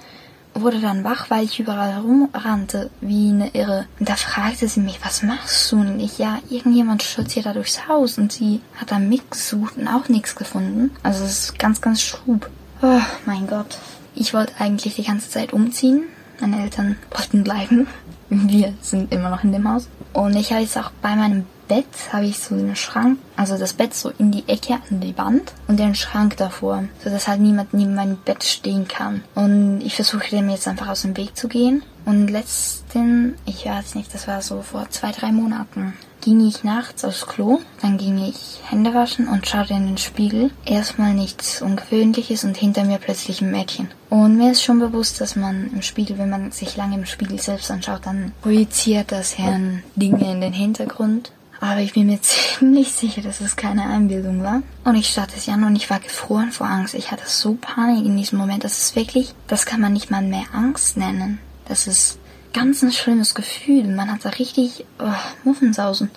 wurde dann wach, weil ich überall herumrannte, wie eine Irre. Und da fragte sie mich, was machst du? Und ich, ja, irgendjemand stürzt da durchs Haus. Und sie hat dann mitgesucht und auch nichts gefunden. Also es ist ganz, ganz schrub. Oh, mein Gott. Ich wollte eigentlich die ganze Zeit umziehen. Meine Eltern wollten bleiben. Wir sind immer noch in dem Haus. Und ich habe jetzt auch bei meinem Bett habe ich so einen Schrank, also das Bett so in die Ecke an die Wand und den Schrank davor, so dass halt niemand neben meinem Bett stehen kann. Und ich versuche dem jetzt einfach aus dem Weg zu gehen. Und letzten, ich weiß nicht, das war so vor zwei, drei Monaten, ging ich nachts aufs Klo, dann ging ich Hände waschen und schaute in den Spiegel. Erstmal nichts Ungewöhnliches und hinter mir plötzlich ein Mädchen. Und mir ist schon bewusst, dass man im Spiegel, wenn man sich lange im Spiegel selbst anschaut, dann projiziert das Herrn Dinge in den Hintergrund. Aber ich bin mir ziemlich sicher, dass es keine Einbildung war. Und ich starrte es an und ich war gefroren vor Angst. Ich hatte so Panik in diesem Moment. Das ist wirklich, das kann man nicht mal mehr Angst nennen. Das ist ganz ein schlimmes Gefühl. Man hat da richtig oh, Muffensausen.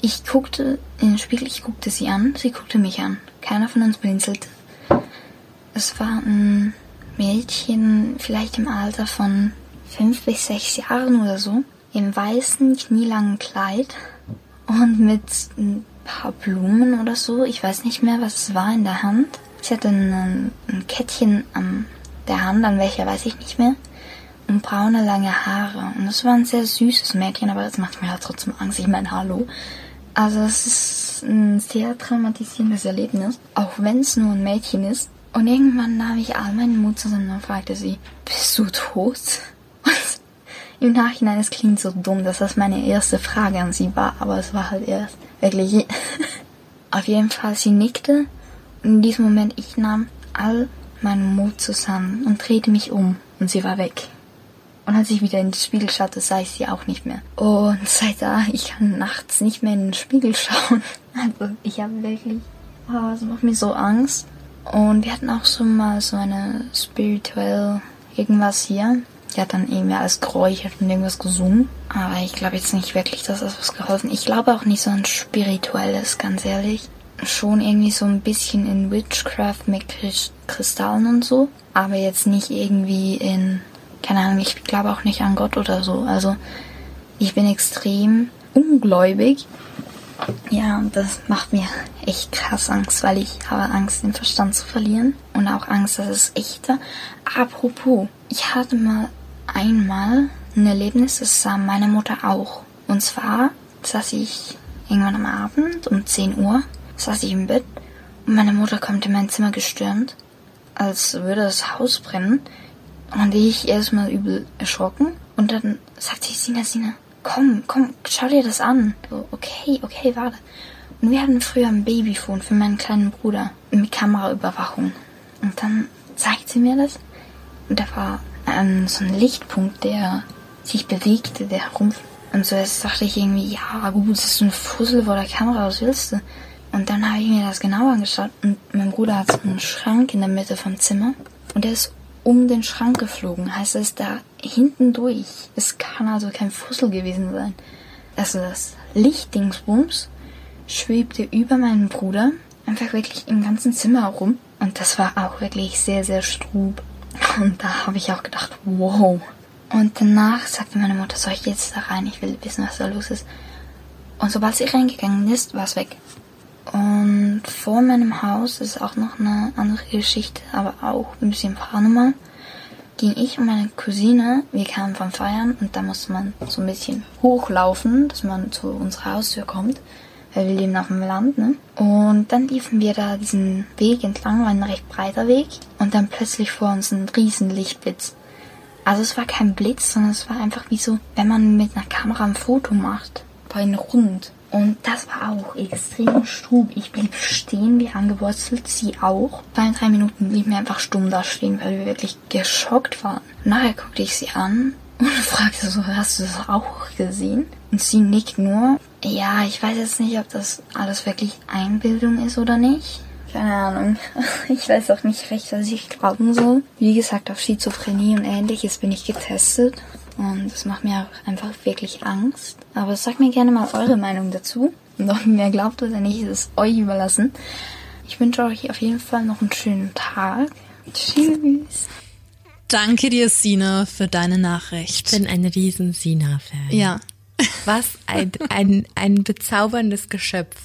Ich guckte in den Spiegel, ich guckte sie an, sie guckte mich an. Keiner von uns blinzelte. Es war ein Mädchen, vielleicht im Alter von fünf bis sechs Jahren oder so, im weißen, knielangen Kleid und mit ein paar Blumen oder so. Ich weiß nicht mehr, was es war in der Hand. Sie hatte ein, ein Kettchen an der Hand, an welcher weiß ich nicht mehr. und braune lange Haare. Und das war ein sehr süßes Mädchen, aber das macht mir halt trotzdem Angst. Ich meine, hallo. Also es ist ein sehr traumatisierendes Erlebnis, auch wenn es nur ein Mädchen ist. Und irgendwann nahm ich all meinen Mut zusammen und fragte sie, bist du tot? Im Nachhinein, es klingt so dumm, dass das meine erste Frage an sie war, aber es war halt erst wirklich. Auf jeden Fall, sie nickte und in diesem Moment, ich nahm all meinen Mut zusammen und drehte mich um und sie war weg. Und als ich wieder in den Spiegel schaute, sah ich sie auch nicht mehr. Und seit da, ich kann nachts nicht mehr in den Spiegel schauen. Also ich habe wirklich, oh, es macht mir so Angst. Und wir hatten auch so mal so eine spirituell irgendwas hier. Die hat dann eben alles geräuchert und irgendwas gesungen. Aber ich glaube jetzt nicht wirklich, dass das was geholfen. Ich glaube auch nicht so ein spirituelles, ganz ehrlich. Schon irgendwie so ein bisschen in Witchcraft mit Kristallen und so. Aber jetzt nicht irgendwie in keine Ahnung, ich glaube auch nicht an Gott oder so. Also ich bin extrem ungläubig. Ja, und das macht mir echt krass Angst, weil ich habe Angst, den Verstand zu verlieren und auch Angst, dass es echter. Apropos, ich hatte mal einmal ein Erlebnis, das sah meine Mutter auch. Und zwar saß ich irgendwann am Abend um 10 Uhr, saß ich im Bett und meine Mutter kommt in mein Zimmer gestürmt, als würde das Haus brennen. Und ich erstmal übel erschrocken. Und dann sagte ich, Sina, Sina, komm, komm, schau dir das an. So, okay, okay, warte. Und wir hatten früher ein Babyphone für meinen kleinen Bruder mit Kameraüberwachung. Und dann zeigt sie mir das. Und da war ähm, so ein Lichtpunkt, der sich bewegte, der herum. Und so jetzt dachte ich irgendwie, ja gut, das ist ein Fussel vor der Kamera, was willst du? Und dann habe ich mir das genau angeschaut und mein Bruder hat so einen Schrank in der Mitte vom Zimmer und der ist um den Schrank geflogen. Heißt es da hinten durch. Es kann also kein Fussel gewesen sein. Also das Lichtdingsbums schwebte über meinen Bruder einfach wirklich im ganzen Zimmer herum. Und das war auch wirklich sehr, sehr strub. Und da habe ich auch gedacht, wow. Und danach sagte meine Mutter, soll ich jetzt da rein? Ich will wissen, was da los ist. Und sobald sie reingegangen ist, war es weg. Und vor meinem Haus ist auch noch eine andere Geschichte, aber auch ein bisschen paranormal. Ging ich und meine Cousine, wir kamen vom Feiern und da musste man so ein bisschen hochlaufen, dass man zu unserer Haustür kommt, weil wir leben auf dem Land, ne? Und dann liefen wir da diesen Weg entlang, war ein recht breiter Weg und dann plötzlich vor uns ein riesen Lichtblitz. Also es war kein Blitz, sondern es war einfach wie so, wenn man mit einer Kamera ein Foto macht, bei einem Rund. Und das war auch extrem strub. Ich blieb stehen wie angewurzelt, sie auch. Zwei, drei Minuten blieben wir einfach stumm da stehen, weil wir wirklich geschockt waren. Nachher guckte ich sie an und fragte so, hast du das auch gesehen? Und sie nickt nur. Ja, ich weiß jetzt nicht, ob das alles wirklich Einbildung ist oder nicht. Keine Ahnung. Ich weiß auch nicht recht, was ich glauben soll. Wie gesagt, auf Schizophrenie und ähnliches bin ich getestet. Und das macht mir auch einfach wirklich Angst. Aber sagt mir gerne mal eure Meinung dazu. Und ob ihr mir glaubt oder nicht, ist es euch überlassen. Ich wünsche euch auf jeden Fall noch einen schönen Tag. Tschüss. Danke dir, Sina, für deine Nachricht. Ich bin ein riesen Sina-Fan. Ja. Was ein, ein, ein bezauberndes Geschöpf.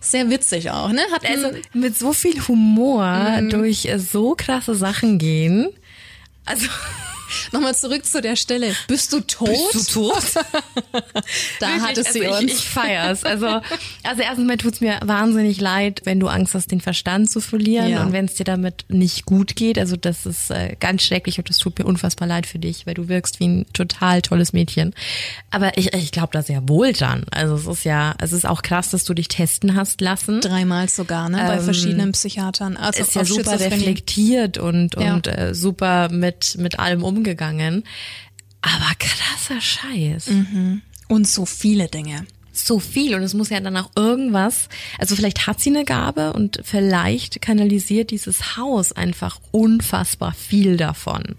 Sehr witzig auch, ne? Hat Also mit so viel Humor durch äh, so krasse Sachen gehen. Also Nochmal zurück zu der Stelle. Bist du tot? Bist du tot? Da Wirklich, hattest sie also uns. Ich, ich feier's. Also, also erstens mal tut's mir wahnsinnig leid, wenn du Angst hast, den Verstand zu verlieren Ja. und wenn es dir damit nicht gut geht. Also das ist äh, ganz schrecklich und das tut mir unfassbar leid für dich, weil du wirkst wie ein total tolles Mädchen. Aber ich, ich glaube da sehr wohl dran. Also es ist ja, es ist auch krass, dass du dich testen hast lassen. Dreimal sogar, ne? Bei Ähm, verschiedenen Psychiatern. Also ist ja super reflektiert und, Ja. und äh, super mit, mit allem umgegangen. Aber krasser Scheiß. Und so viele Dinge. So viel und es muss ja dann auch irgendwas, also vielleicht hat sie eine Gabe und vielleicht kanalisiert dieses Haus einfach unfassbar viel davon.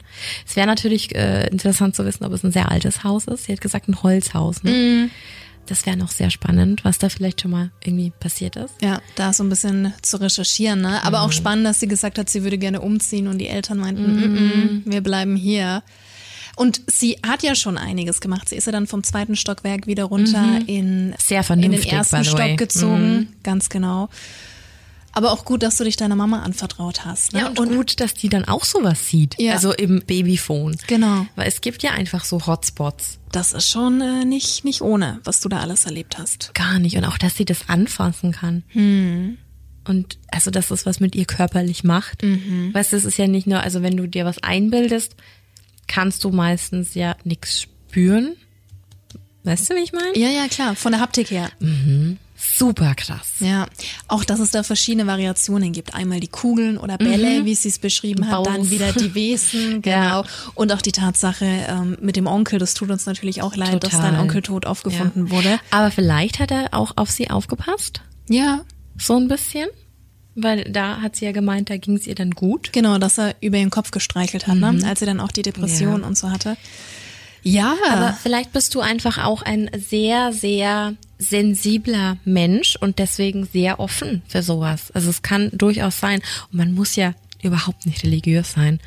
Es wäre natürlich äh, interessant zu wissen, ob es ein sehr altes Haus ist. Sie hat gesagt, ein Holzhaus. Ne? Das wäre noch sehr spannend, was da vielleicht schon mal irgendwie passiert ist. Ja, da so ein bisschen zu recherchieren, ne? Aber auch spannend, dass sie gesagt hat, sie würde gerne umziehen und die Eltern meinten, -mm, wir bleiben hier. Und sie hat ja schon einiges gemacht. Sie ist ja dann vom zweiten Stockwerk wieder runter in, Sehr in vernünftig, den ersten. Stock gezogen. Ganz genau. Aber auch gut, dass du dich deiner Mama anvertraut hast. Ne? Ja, und, gut, dass die dann auch sowas sieht. Ja. Also im Babyphone. Genau. Weil es gibt ja einfach so Hotspots. Das ist schon äh, nicht, nicht ohne, was du da alles erlebt hast. Gar nicht. Und auch, dass sie das anfassen kann. Und also, dass das was mit ihr körperlich macht. Weißt du, es ist ja nicht nur, also wenn du dir was einbildest, kannst du meistens ja nichts spüren. Weißt du, wie ich meine? Ja, ja, klar, von der Haptik her. Super krass. Ja, auch dass es da verschiedene Variationen gibt. Einmal die Kugeln oder Bälle, wie sie es beschrieben hat, dann wieder die Wesen, genau. Ja. Und auch die Tatsache ähm, mit dem Onkel, das tut uns natürlich auch leid, dass Total. dein Onkel tot aufgefunden Ja. wurde. Aber vielleicht hat er auch auf sie aufgepasst. Ja, So ein bisschen. Weil da hat sie ja gemeint, da ging es ihr dann gut. genau, dass er über ihren Kopf gestreichelt hat, ne? als sie dann auch die Depression Ja. und so hatte. Ja, Aber vielleicht bist du einfach auch ein sehr, sehr sensibler Mensch und deswegen sehr offen für sowas. Also es kann durchaus sein. Und man muss ja überhaupt nicht religiös sein.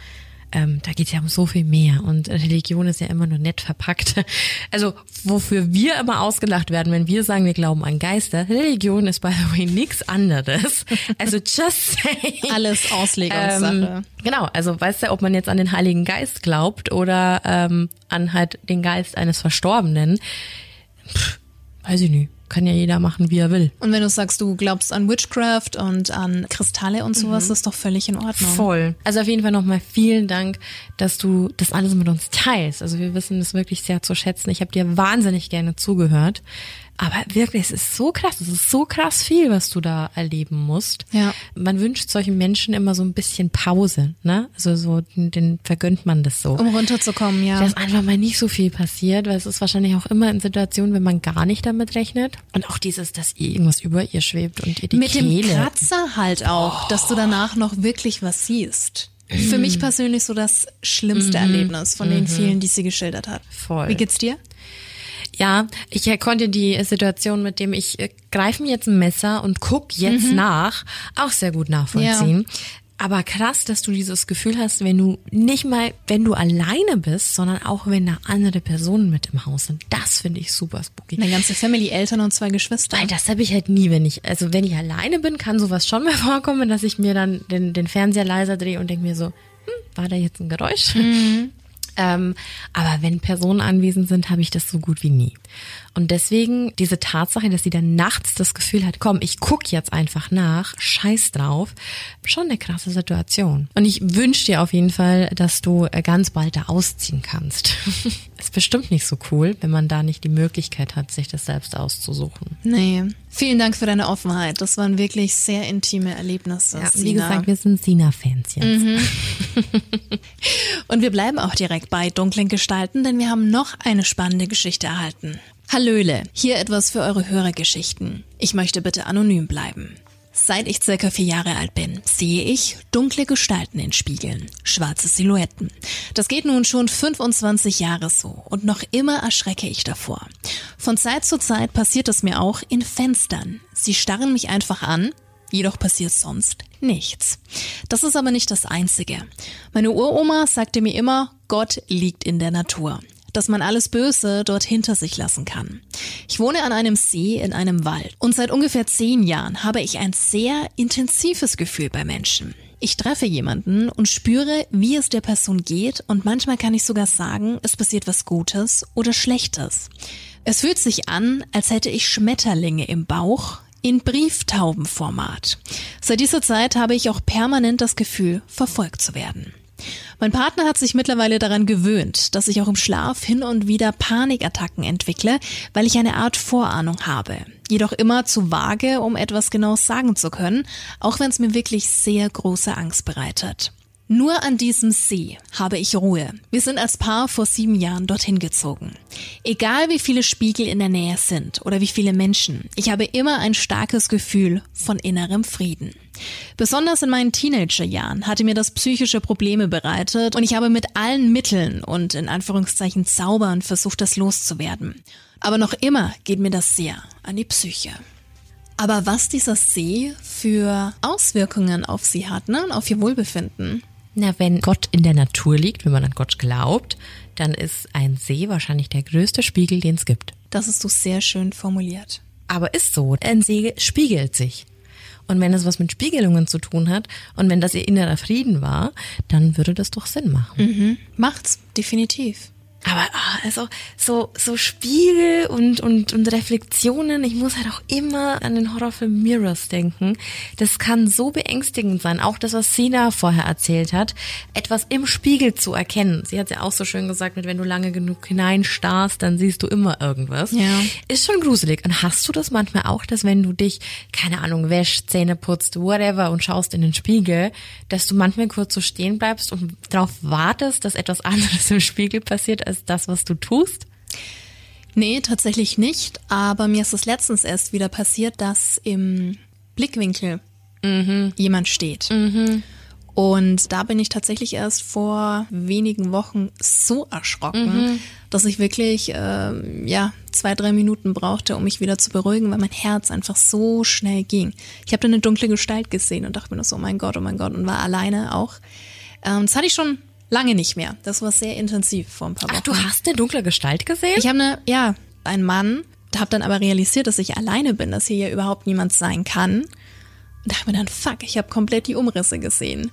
Ähm, da geht es ja um so viel mehr. Und Religion ist ja immer nur nett verpackt. Also wofür wir immer ausgelacht werden, wenn wir sagen, wir glauben an Geister. Religion ist by the way nichts anderes. Also just saying. alles Auslegungssache. Ähm, genau, also weißt du, ob man jetzt an den Heiligen Geist glaubt oder ähm, an halt den Geist eines Verstorbenen, pff, weiß ich nicht. Kann ja jeder machen, wie er will. Und wenn du sagst, du glaubst an Witchcraft und an Kristalle und sowas, ist doch völlig in Ordnung. Voll. Also auf jeden Fall nochmal vielen Dank, dass du das alles mit uns teilst. Also wir wissen das wirklich sehr zu schätzen. Ich habe dir wahnsinnig gerne zugehört. Aber wirklich, es ist so krass, es ist so krass viel, was du da erleben musst. Ja. Man wünscht solchen Menschen immer so ein bisschen Pause, ne? Also so, den, den vergönnt man das so. Um runterzukommen, ja. dass einfach mal nicht so viel passiert, weil es ist wahrscheinlich auch immer in Situationen, wenn man gar nicht damit rechnet. Und auch dieses, dass ihr irgendwas über ihr schwebt und ihr die Mit dem Kehle. Kratzer halt auch, dass du danach noch wirklich was siehst. Für mich persönlich so das schlimmste Erlebnis von den vielen, die sie geschildert hat. Voll. Wie geht's dir? Ja, ich äh, konnte die Situation mit dem ich äh, greife mir jetzt ein Messer und guck jetzt nach auch sehr gut nachvollziehen. Aber krass, dass du dieses Gefühl hast, wenn du nicht mal, wenn du alleine bist, sondern auch wenn da andere Personen mit im Haus sind. Das finde ich super spooky. Eine ganze Family, Eltern und zwei Geschwister. Weil das habe ich halt nie, wenn ich, also wenn ich alleine bin, kann sowas schon mal vorkommen, dass ich mir dann den, den Fernseher leiser drehe und denke mir so, hm, war da jetzt ein Geräusch? Ähm, aber wenn Personen anwesend sind, habe ich das so gut wie nie. Und deswegen diese Tatsache, dass sie dann nachts das Gefühl hat, komm, ich guck jetzt einfach nach, scheiß drauf, schon eine krasse Situation. Und ich wünsche dir auf jeden Fall, dass du äh, ganz bald da ausziehen kannst. Ist bestimmt nicht so cool, wenn man da nicht die Möglichkeit hat, sich das selbst auszusuchen. Nee. Vielen Dank für deine Offenheit. Das waren wirklich sehr intime Erlebnisse. Ja, wie gesagt, wir sind Sina-Fans jetzt. Und wir bleiben auch direkt bei dunklen Gestalten, denn wir haben noch eine spannende Geschichte erhalten. Hallöle, hier etwas für eure Hörergeschichten. Ich möchte bitte anonym bleiben. Seit ich circa vier Jahre alt bin, sehe ich dunkle Gestalten in Spiegeln, schwarze Silhouetten. Das geht nun schon 25 Jahre so und noch immer erschrecke ich davor. Von Zeit zu Zeit passiert es mir auch in Fenstern. Sie starren mich einfach an, Jedoch passiert sonst nichts. Das ist aber nicht das Einzige. Meine Uroma sagte mir immer, Gott liegt in der Natur. Dass man alles Böse dort hinter sich lassen kann. Ich wohne an einem See in einem Wald und seit ungefähr zehn Jahren habe ich ein sehr intensives Gefühl bei Menschen. Ich treffe jemanden und spüre, wie es der Person geht und manchmal kann ich sogar sagen, es passiert was Gutes oder Schlechtes. Es fühlt sich an, als hätte ich Schmetterlinge im Bauch, in Brieftaubenformat. Seit dieser Zeit habe ich auch permanent das Gefühl, verfolgt zu werden. Mein Partner hat sich mittlerweile daran gewöhnt, dass ich auch im Schlaf hin und wieder Panikattacken entwickle, weil ich eine Art Vorahnung habe. Jedoch immer zu vage, um etwas Genaues sagen zu können, auch wenn es mir wirklich sehr große Angst bereitet. Nur an diesem See habe ich Ruhe. Wir sind als Paar vor sieben Jahren dorthin gezogen. Egal wie viele Spiegel in der Nähe sind oder wie viele Menschen, ich habe immer ein starkes Gefühl von innerem Frieden. Besonders in meinen Teenagerjahren hatte mir das psychische Probleme bereitet und ich habe mit allen Mitteln und in Anführungszeichen Zaubern versucht, das loszuwerden. Aber noch immer geht mir das sehr an die Psyche. Aber was dieser See für Auswirkungen auf sie hat, ne, und auf ihr Wohlbefinden. Na, wenn Gott in der Natur liegt, wenn man an Gott glaubt, dann ist ein See wahrscheinlich der größte Spiegel, den es gibt. Das hast du sehr schön formuliert. Aber ist so, ein See spiegelt sich. Und wenn es was mit Spiegelungen zu tun hat und wenn das ihr innerer Frieden war, dann würde das doch Sinn machen. Mhm. Macht's, definitiv. Aber ah, also so so Spiegel und und und Reflexionen, ich muss halt auch immer an den Horrorfilm Mirrors denken. Das kann so beängstigend sein, auch das was Sina vorher erzählt hat, etwas im Spiegel zu erkennen. Sie hat ja auch so schön gesagt, mit wenn du lange genug hineinstarrst, dann siehst du immer irgendwas. Ja. Ist schon gruselig. Und hast du das manchmal auch, dass wenn du dich keine Ahnung wäschst, Zähne putzt, whatever und schaust in den Spiegel, dass du manchmal kurz so stehen bleibst und darauf wartest, dass etwas anderes im Spiegel passiert als das, was du tust? Nee, tatsächlich nicht. Aber mir ist es letztens erst wieder passiert, dass im Blickwinkel jemand steht. Und da bin ich tatsächlich erst vor wenigen Wochen so erschrocken, dass ich wirklich ähm, ja zwei drei Minuten brauchte, um mich wieder zu beruhigen, weil mein Herz einfach so schnell ging. Ich habe da eine dunkle Gestalt gesehen und dachte mir nur so, oh mein Gott, oh mein Gott, und war alleine auch. Ähm, das hatte ich schon lange nicht mehr. Das war sehr intensiv vor ein paar Wochen. Ach, du hast eine dunkle Gestalt gesehen? Ich habe eine, ja, einen Mann, habe dann aber realisiert, dass ich alleine bin, dass hier ja überhaupt niemand sein kann. Und dachte mir dann, fuck, ich habe komplett die Umrisse gesehen.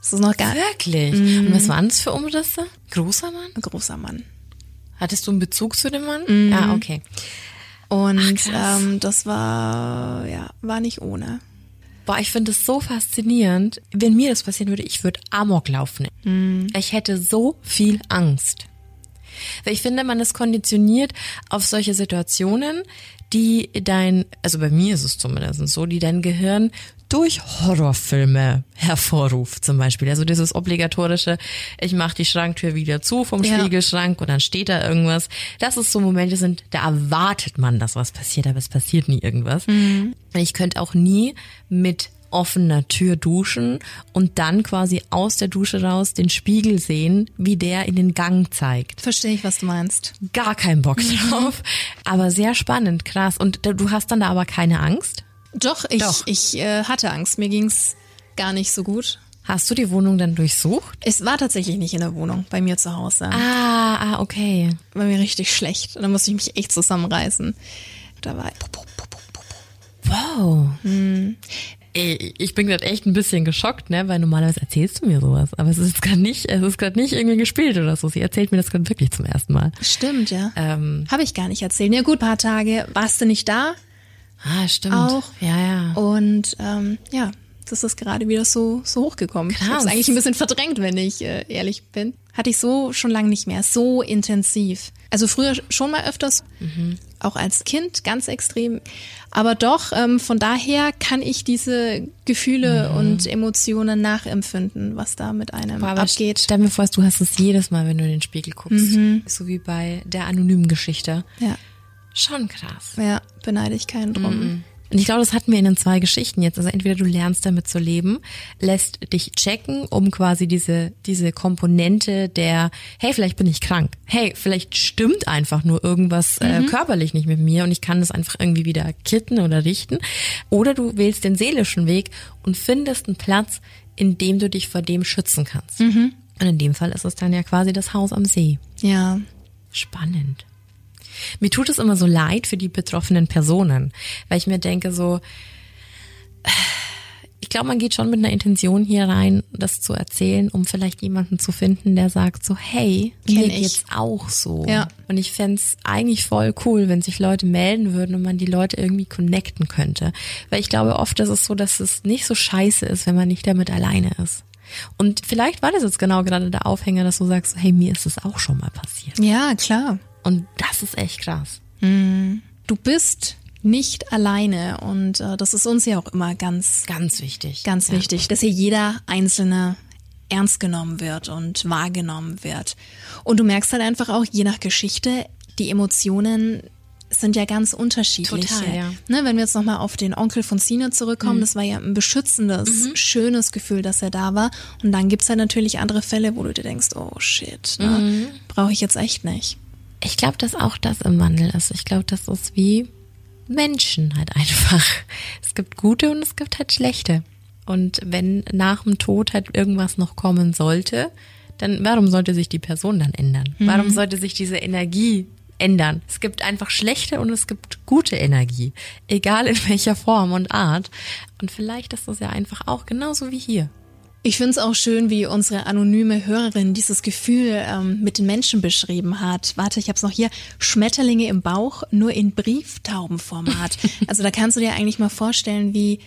Das ist noch gar Wirklich? Und was waren das für Umrisse? Großer Mann? ein großer Mann. Hattest du einen Bezug zu dem Mann? Ja, okay. Und Ach, ähm, das war, ja, war nicht ohne. Boah, ich finde es so faszinierend. Wenn mir das passieren würde, ich würde Amok laufen. Ich hätte so viel Angst. Weil ich finde, man ist konditioniert auf solche Situationen, die dein, also bei mir ist es zumindest so, die dein Gehirn durch Horrorfilme hervorruft zum Beispiel. Also dieses obligatorische, ich mache die Schranktür wieder zu vom Ja. Spiegelschrank und dann steht da irgendwas. Das ist so Momente sind, da erwartet man, dass was passiert, aber es passiert nie irgendwas. Ich könnte auch nie mit offener Tür duschen und dann quasi aus der Dusche raus den Spiegel sehen, wie der in den Gang zeigt Verstehe ich, was du meinst. gar keinen Bock drauf. Aber sehr spannend, krass. Und du hast dann da aber keine Angst? Doch, ich, Doch. ich äh, hatte Angst. Mir ging's gar nicht so gut. Hast du die Wohnung dann durchsucht? Es war tatsächlich nicht in der Wohnung, bei mir zu Hause. Ah, ah, okay. War mir richtig schlecht. Und da musste ich mich echt zusammenreißen. Da war pup, pup, Ey, Ich bin gerade echt ein bisschen geschockt, ne, weil normalerweise erzählst du mir sowas, aber es ist gerade nicht, es ist gerade nicht irgendwie gespielt oder so. Sie erzählt mir das gerade wirklich zum ersten Mal. Stimmt, ja. Ähm, Habe ich gar nicht erzählt. Ja gut, paar Tage warst du nicht da. ah, stimmt. Auch. Ja, ja. Und ähm, ja, das ist gerade wieder so, so hochgekommen. Ich habe Krass. es eigentlich ein bisschen verdrängt, wenn ich äh, ehrlich bin. Hatte ich so schon lange nicht mehr, so intensiv. Also früher schon mal öfters, auch als Kind, ganz extrem. Aber doch, ähm, von daher kann ich diese Gefühle und Emotionen nachempfinden, was da mit einem Boah, aber abgeht. Stell mir vor, du hast es jedes Mal, wenn du in den Spiegel guckst. So wie bei der anonymen Geschichte. Ja, Schon krass. ja, beneide ich keinen drum. Und ich glaube, das hatten wir in den zwei Geschichten jetzt. Also entweder du lernst damit zu leben, lässt dich checken, um quasi diese, diese Komponente der, hey, vielleicht bin ich krank. Hey, vielleicht stimmt einfach nur irgendwas äh, körperlich nicht mit mir und ich kann das einfach irgendwie wieder kitten oder richten. Oder du wählst den seelischen Weg und findest einen Platz, in dem du dich vor dem schützen kannst. Und in dem Fall ist es dann ja quasi das Haus am See. Ja, Spannend. Mir tut es immer so leid für die betroffenen Personen, weil ich mir denke so, ich glaube, man geht schon mit einer Intention hier rein, das zu erzählen, um vielleicht jemanden zu finden, der sagt so, hey, Kenn mir ich. geht's auch so. Ja. Und ich fänd's eigentlich voll cool, wenn sich Leute melden würden und man die Leute irgendwie connecten könnte. Weil ich glaube, oft ist es so, dass es nicht so scheiße ist, wenn man nicht damit alleine ist. Und vielleicht war das jetzt genau gerade der Aufhänger, dass du sagst, hey, mir ist es auch schon mal passiert. ja, klar. Und das ist echt krass. Du bist nicht alleine und äh, das ist uns ja auch immer ganz Ganz wichtig. Ganz Ja. wichtig, dass hier jeder Einzelne ernst genommen wird und wahrgenommen wird. Und du merkst halt einfach auch, je nach Geschichte, die Emotionen sind ja ganz unterschiedlich. Total, ja. Ne, wenn wir jetzt nochmal auf den Onkel von Sina zurückkommen, das war ja ein beschützendes, schönes Gefühl, dass er da war. Und dann gibt's halt natürlich andere Fälle, wo du dir denkst, oh shit, ne, brauche ich jetzt echt nicht. Ich glaube, dass auch das im Wandel ist. Ich glaube, das ist wie Menschen halt einfach. Es gibt gute und es gibt halt schlechte. Und wenn nach dem Tod halt irgendwas noch kommen sollte, dann warum sollte sich die Person dann ändern? Warum sollte sich diese Energie ändern? Es gibt einfach schlechte und es gibt gute Energie, egal in welcher Form und Art. Und vielleicht ist das ja einfach auch genauso wie hier. Ich finde es auch schön, wie unsere anonyme Hörerin dieses Gefühl ähm, mit den Menschen beschrieben hat. Warte, ich habe es noch hier. Schmetterlinge im Bauch, nur in Brieftaubenformat. also da kannst du dir eigentlich mal vorstellen, wie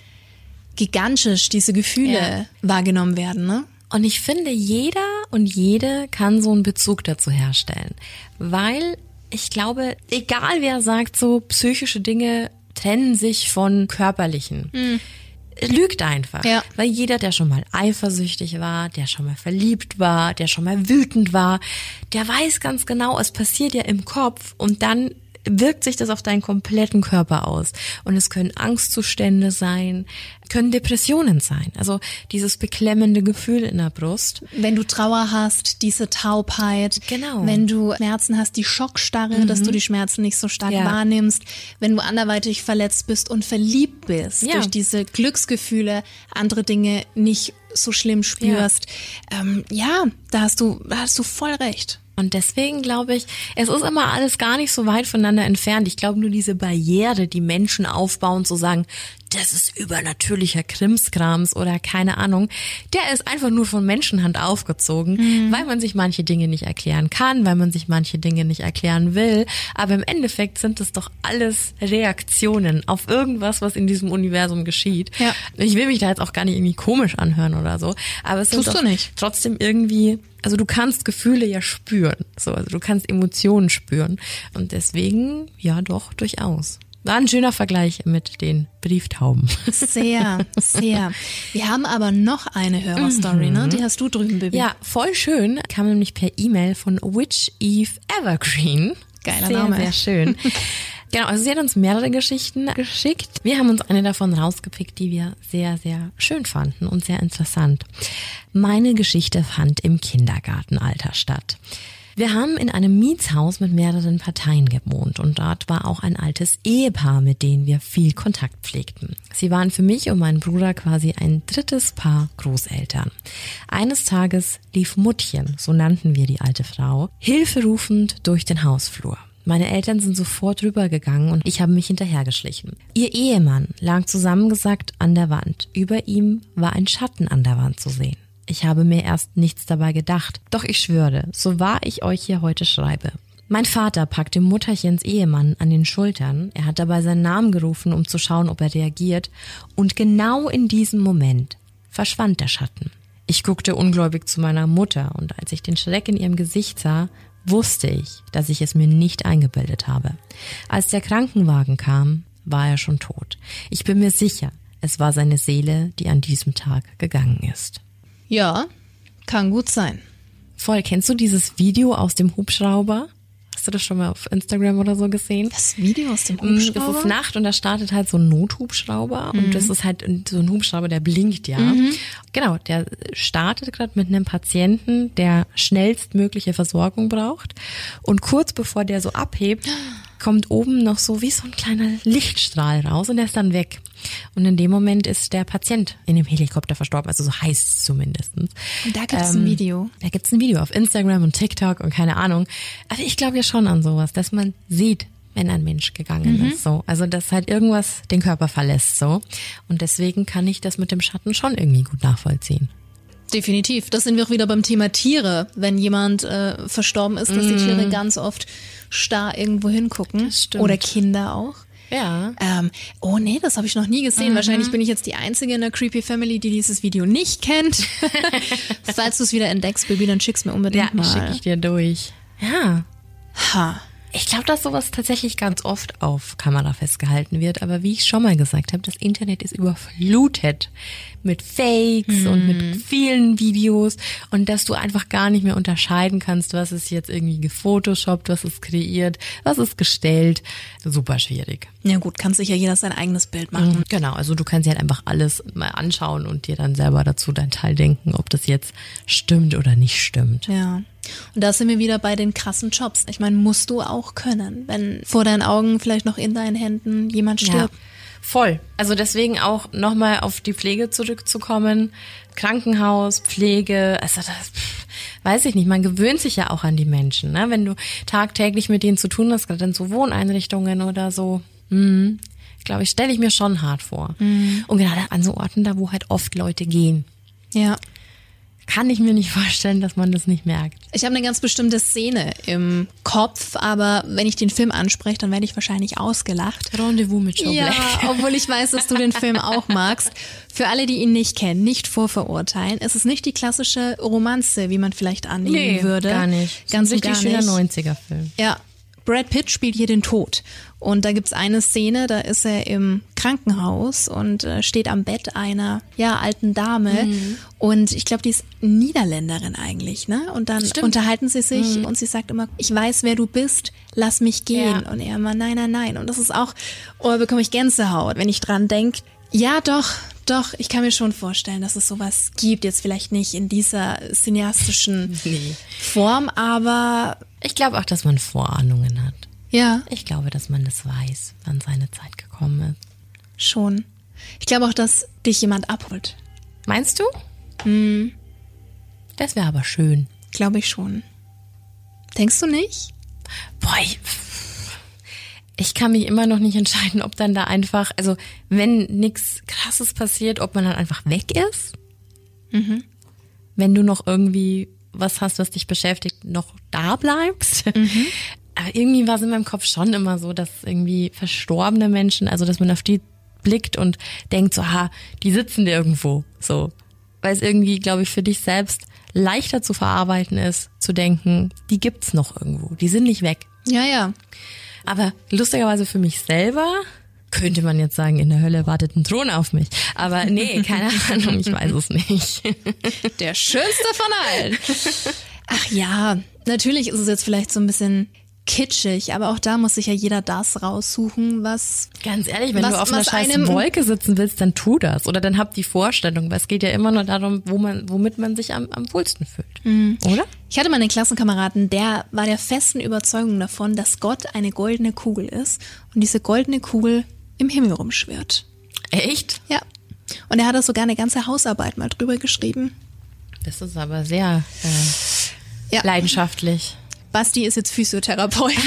gigantisch diese Gefühle ja. wahrgenommen werden, ne? Und ich finde, jeder und jede kann so einen Bezug dazu herstellen. Weil ich glaube, egal wer sagt so, psychische Dinge trennen sich von körperlichen. Mhm lügt einfach. Ja. Weil jeder, der schon mal eifersüchtig war, der schon mal verliebt war, der schon mal wütend war, der weiß ganz genau, es passiert ja im Kopf und dann wirkt sich das auf deinen kompletten Körper aus. Und es können Angstzustände sein, können Depressionen sein. Also dieses beklemmende Gefühl in der Brust. Wenn du Trauer hast, diese Taubheit. Genau. Wenn du Schmerzen hast, die Schockstarre, mhm. dass du die Schmerzen nicht so stark ja. wahrnimmst. Wenn du anderweitig verletzt bist und verliebt bist ja. durch diese Glücksgefühle, andere Dinge nicht so schlimm spürst. Ja, ähm, ja da hast du, da hast du voll recht. Und deswegen glaube ich, es ist immer alles gar nicht so weit voneinander entfernt. Ich glaube nur diese Barriere, die Menschen aufbauen, zu sagen, das ist übernatürlicher Krimskrams oder keine Ahnung, der ist einfach nur von Menschenhand aufgezogen, mhm. weil man sich manche Dinge nicht erklären kann, weil man sich manche Dinge nicht erklären will. Aber im Endeffekt sind es doch alles Reaktionen auf irgendwas, was in diesem Universum geschieht. Ja. Ich will mich da jetzt auch gar nicht irgendwie komisch anhören oder so, aber es Tust ist trotzdem irgendwie also du kannst Gefühle ja spüren, so, also du kannst Emotionen spüren und deswegen ja doch durchaus. War ein schöner Vergleich mit den Brieftauben. Sehr, sehr. Wir haben aber noch eine Hörerstory, ne? mhm. ne? Die hast du drüben, Baby. Ja, voll schön. Kam nämlich per E-Mail von Witch Eve Evergreen. Geiler sehr, Name. Sehr schön. Genau, also sie hat uns mehrere Geschichten geschickt. Wir haben uns eine davon rausgepickt, die wir sehr, sehr schön fanden und sehr interessant. Meine Geschichte fand im Kindergartenalter statt. Wir haben in einem Mietshaus mit mehreren Parteien gewohnt und dort war auch ein altes Ehepaar, mit denen wir viel Kontakt pflegten. Sie waren für mich und meinen Bruder quasi ein drittes Paar Großeltern. Eines Tages lief Muttchen, so nannten wir die alte Frau, hilferufend durch den Hausflur. Meine Eltern sind sofort rübergegangen und ich habe mich hinterhergeschlichen. Ihr Ehemann lag zusammengesackt an der Wand. Über ihm war ein Schatten an der Wand zu sehen. Ich habe mir erst nichts dabei gedacht. Doch ich schwöre, so wahr ich euch hier heute schreibe. Mein Vater packte Mutterchens Ehemann an den Schultern. Er hat dabei seinen Namen gerufen, um zu schauen, ob er reagiert. Und genau in diesem Moment verschwand der Schatten. Ich guckte ungläubig zu meiner Mutter und als ich den Schreck in ihrem Gesicht sah, wusste ich, dass ich es mir nicht eingebildet habe. Als der Krankenwagen kam, war er schon tot. Ich bin mir sicher, es war seine Seele, die an diesem Tag gegangen ist. Ja, kann gut sein. Voll, kennst du dieses Video aus dem Hubschrauber? Hast du das schon mal auf Instagram oder so gesehen? Das Video aus dem mm, Hubschrauber? Es ist Nacht und da startet halt so ein Nothubschrauber mhm. und das ist halt so ein Hubschrauber, der blinkt ja. Mhm. Genau, der startet gerade mit einem Patienten, der schnellstmögliche Versorgung braucht und kurz bevor der so abhebt, kommt oben noch so wie so ein kleiner Lichtstrahl raus und der ist dann weg. Und in dem Moment ist der Patient in dem Helikopter verstorben, also so heißt es zumindest. Und da gibt es ähm, ein Video. Da gibt es ein Video auf Instagram und TikTok und keine Ahnung. Aber ich glaube ja schon an sowas, dass man sieht, wenn ein Mensch gegangen mhm. ist. So, also dass halt irgendwas den Körper verlässt. So und deswegen kann ich das mit dem Schatten schon irgendwie gut nachvollziehen. Definitiv. Das sind wir auch wieder beim Thema Tiere. Wenn jemand äh, verstorben ist, dass die mhm. Tiere ganz oft starr irgendwo hingucken. Oder Kinder auch. Ja. Ähm, oh nee, das habe ich noch nie gesehen. Mhm. Wahrscheinlich bin ich jetzt die Einzige in der Creepy Family, die dieses Video nicht kennt. Falls du es wieder entdeckst, Baby, dann schick's mir unbedingt ja, mal. Ja, schicke ich dir durch. Ja. Ha. Ich glaube, dass sowas tatsächlich ganz oft auf Kamera festgehalten wird, aber wie ich schon mal gesagt habe, das Internet ist überflutet mit Fakes mhm. und mit vielen Videos und dass du einfach gar nicht mehr unterscheiden kannst, was ist jetzt irgendwie gefotoshoppt, was ist kreiert, was ist gestellt. Super schwierig. Ja gut, kann sich ja jeder sein eigenes Bild machen. Mhm, genau, also du kannst dir halt einfach alles mal anschauen und dir dann selber dazu dein Teil denken, ob das jetzt stimmt oder nicht stimmt. Ja. Und da sind wir wieder bei den krassen Jobs. Ich meine, musst du auch können, wenn vor deinen Augen vielleicht noch in deinen Händen jemand stirbt. Ja. Voll. Also deswegen auch nochmal auf die Pflege zurückzukommen. Krankenhaus, Pflege, also das weiß ich nicht, man gewöhnt sich ja auch an die Menschen, ne? Wenn du tagtäglich mit denen zu tun hast, gerade in so Wohneinrichtungen oder so. Glaube ich, stelle ich mir schon hart vor. Und gerade an so Orten da, wo halt oft Leute gehen, Ja. Kann ich mir nicht vorstellen, dass man das nicht merkt. Ich habe eine ganz bestimmte Szene im Kopf, aber wenn ich den Film anspreche, dann werde ich wahrscheinlich ausgelacht. Rendezvous mit Joe Ja, obwohl ich weiß, dass du den Film auch magst. Für alle, die ihn nicht kennen, nicht vorverurteilen. Es ist nicht die klassische Romanze, wie man vielleicht annehmen würde. gar nicht. Ganz ein und richtig schöner nicht. 90er-Film. Ja, Brad Pitt spielt hier den Tod. Und da gibt's eine Szene, da ist er im Krankenhaus und äh, steht am Bett einer ja, alten Dame. Mhm. Und ich glaube, die ist Niederländerin eigentlich, ne? Und dann Stimmt. unterhalten sie sich und sie sagt immer, ich weiß, wer du bist, lass mich gehen. Ja. Und er immer, nein, nein, nein. Und das ist auch, oh, bekomme ich Gänsehaut, wenn ich dran denk. Ja, doch, doch, ich kann mir schon vorstellen, dass es sowas gibt. Jetzt vielleicht nicht in dieser cineastischen Nee. Form, aber Ich glaube auch, dass man Vorahnungen hat. ja. Ich glaube, dass man das weiß, wann seine Zeit gekommen ist. Schon. Ich glaube auch, dass dich jemand abholt. Meinst du? Hm. Das wäre aber schön. Glaube ich schon. Denkst du nicht? Boah, ich, ich kann mich immer noch nicht entscheiden, ob dann da einfach, also wenn nichts Krasses passiert, ob man dann einfach weg ist. Wenn du noch irgendwie was hast, was dich beschäftigt, noch da bleibst. Aber irgendwie war es in meinem Kopf schon immer so, dass irgendwie verstorbene Menschen, also dass man auf die blickt und denkt so, ha, die sitzen da irgendwo, so. Weil es irgendwie, glaube ich, für dich selbst leichter zu verarbeiten ist, zu denken, die gibt's noch irgendwo, die sind nicht weg. Ja, ja. Aber lustigerweise für mich selber könnte man jetzt sagen, in der Hölle wartet ein Thron auf mich. Aber nee, keine Ahnung, ich weiß es nicht. Der schönste von allen. Ach ja, natürlich ist es jetzt vielleicht so ein bisschen kitschig, aber auch da muss sich ja jeder das raussuchen, was Ganz ehrlich, wenn Was- du auf einer scheiß einem- Wolke sitzen willst, dann tu das. Oder dann hab die Vorstellung, weil es geht ja immer nur darum, wo man, womit man sich am, am wohlsten fühlt. Oder? Ich hatte mal einen Klassenkameraden, der war der festen Überzeugung davon, dass Gott eine goldene Kugel ist und diese goldene Kugel im Himmel rumschwirrt. Echt? Ja. Und er hat da sogar eine ganze Hausarbeit mal drüber geschrieben. Das ist aber sehr äh, Ja. leidenschaftlich. Basti ist jetzt Physiotherapeut.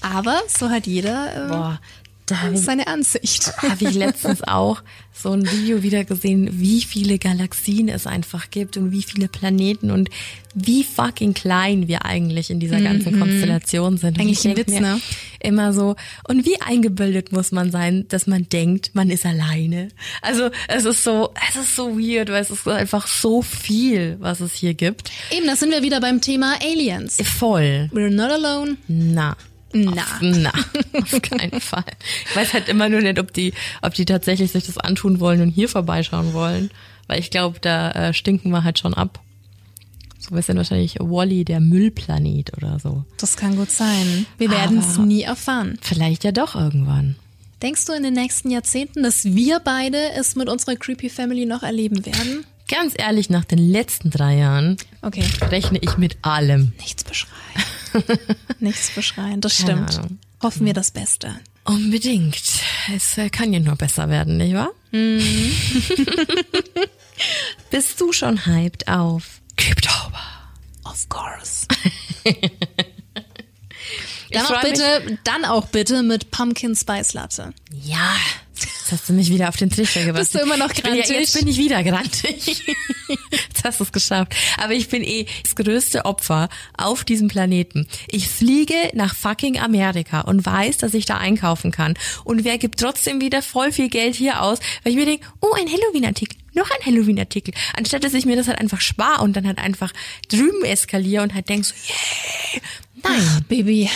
Aber so hat jeder Boah, da hab ich, seine Ansicht. habe ich letztens auch so ein Video wieder gesehen, wie viele Galaxien es einfach gibt und wie viele Planeten und wie fucking klein wir eigentlich in dieser ganzen Konstellation sind. Eigentlich ich ein Witz, ne? Immer so, und wie eingebildet muss man sein, dass man denkt, man ist alleine. Also es ist so, es ist so weird, weil es ist einfach so viel, was es hier gibt. Eben, da sind wir wieder beim Thema Aliens. Voll. We're not alone. Na. Na. Auf, na, auf keinen Fall. Ich weiß halt immer nur nicht, ob die, ob die tatsächlich sich das antun wollen und hier vorbeischauen wollen. Weil ich glaube, da äh, stinken wir halt schon ab. So ist dann wahrscheinlich Wally der Müllplanet oder so. Das kann gut sein. Wir werden es nie erfahren. Vielleicht ja doch irgendwann. Denkst du in den nächsten Jahrzehnten, dass wir beide es mit unserer Creepy Family noch erleben werden? Ganz ehrlich, nach den letzten drei Jahren Okay. rechne ich mit allem. Nichts beschreien. Nichts beschreien, das Keine stimmt. Ahnung. Hoffen wir das Beste. Unbedingt. Es äh, kann ja nur besser werden, nicht wahr? Bist du schon hyped auf Creeptober? Of course. Dann auch mich- bitte, dann auch bitte mit Pumpkin Spice Latte. Ja, jetzt hast du mich wieder auf den Trichter gebracht. Bist du immer noch Ich bin ja, grantig? Jetzt bin ich wieder grantig. Jetzt hast du es geschafft. Aber ich bin eh das größte Opfer auf diesem Planeten. Ich fliege nach fucking Amerika und weiß, dass ich da einkaufen kann. Und wer gibt trotzdem wieder voll viel Geld hier aus, weil ich mir denke, oh, ein Halloween-Artikel, noch ein Halloween-Artikel. Anstatt dass ich mir das halt einfach spare und dann halt einfach drüben eskaliere und halt denk so, yeah. Nein, Baby,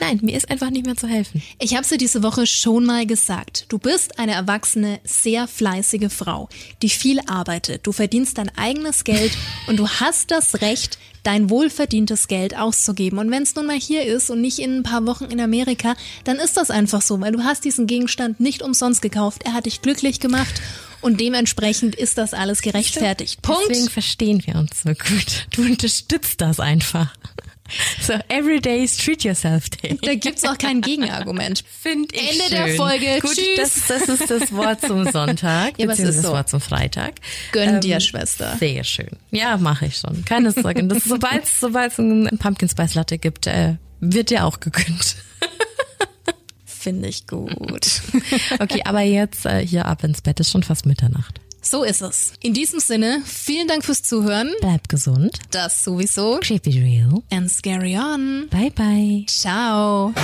nein, mir ist einfach nicht mehr zu helfen. ich habe dir diese Woche schon mal gesagt. Du bist eine erwachsene, sehr fleißige Frau, die viel arbeitet. Du verdienst dein eigenes Geld und du hast das Recht, dein wohlverdientes Geld auszugeben. Und wenn es nun mal hier ist und nicht in ein paar Wochen in Amerika, dann ist das einfach so, weil du hast diesen Gegenstand nicht umsonst gekauft. Er hat dich glücklich gemacht und dementsprechend ist das alles gerechtfertigt. Punkt. Deswegen verstehen wir uns so gut. Du unterstützt das einfach. So, every day is treat yourself day. Da gibt's auch kein Gegenargument. Finde ich Ende schön. der Folge. Gut, Tschüss. Das, das ist das Wort zum Sonntag. Ja, aber es ist so. das Wort zum Freitag. Gönn dir, Schwester. Sehr schön. Ja, mache ich schon. Keine Sorge. Sobald es ein Pumpkin Spice Latte gibt, äh, wird dir auch gegönnt. Finde ich gut. okay, aber jetzt äh, hier ab ins Bett ist schon fast Mitternacht. So ist es. In diesem Sinne, vielen Dank fürs Zuhören. Bleib gesund. Das sowieso. Creepy real. And scary on. Bye bye. Ciao.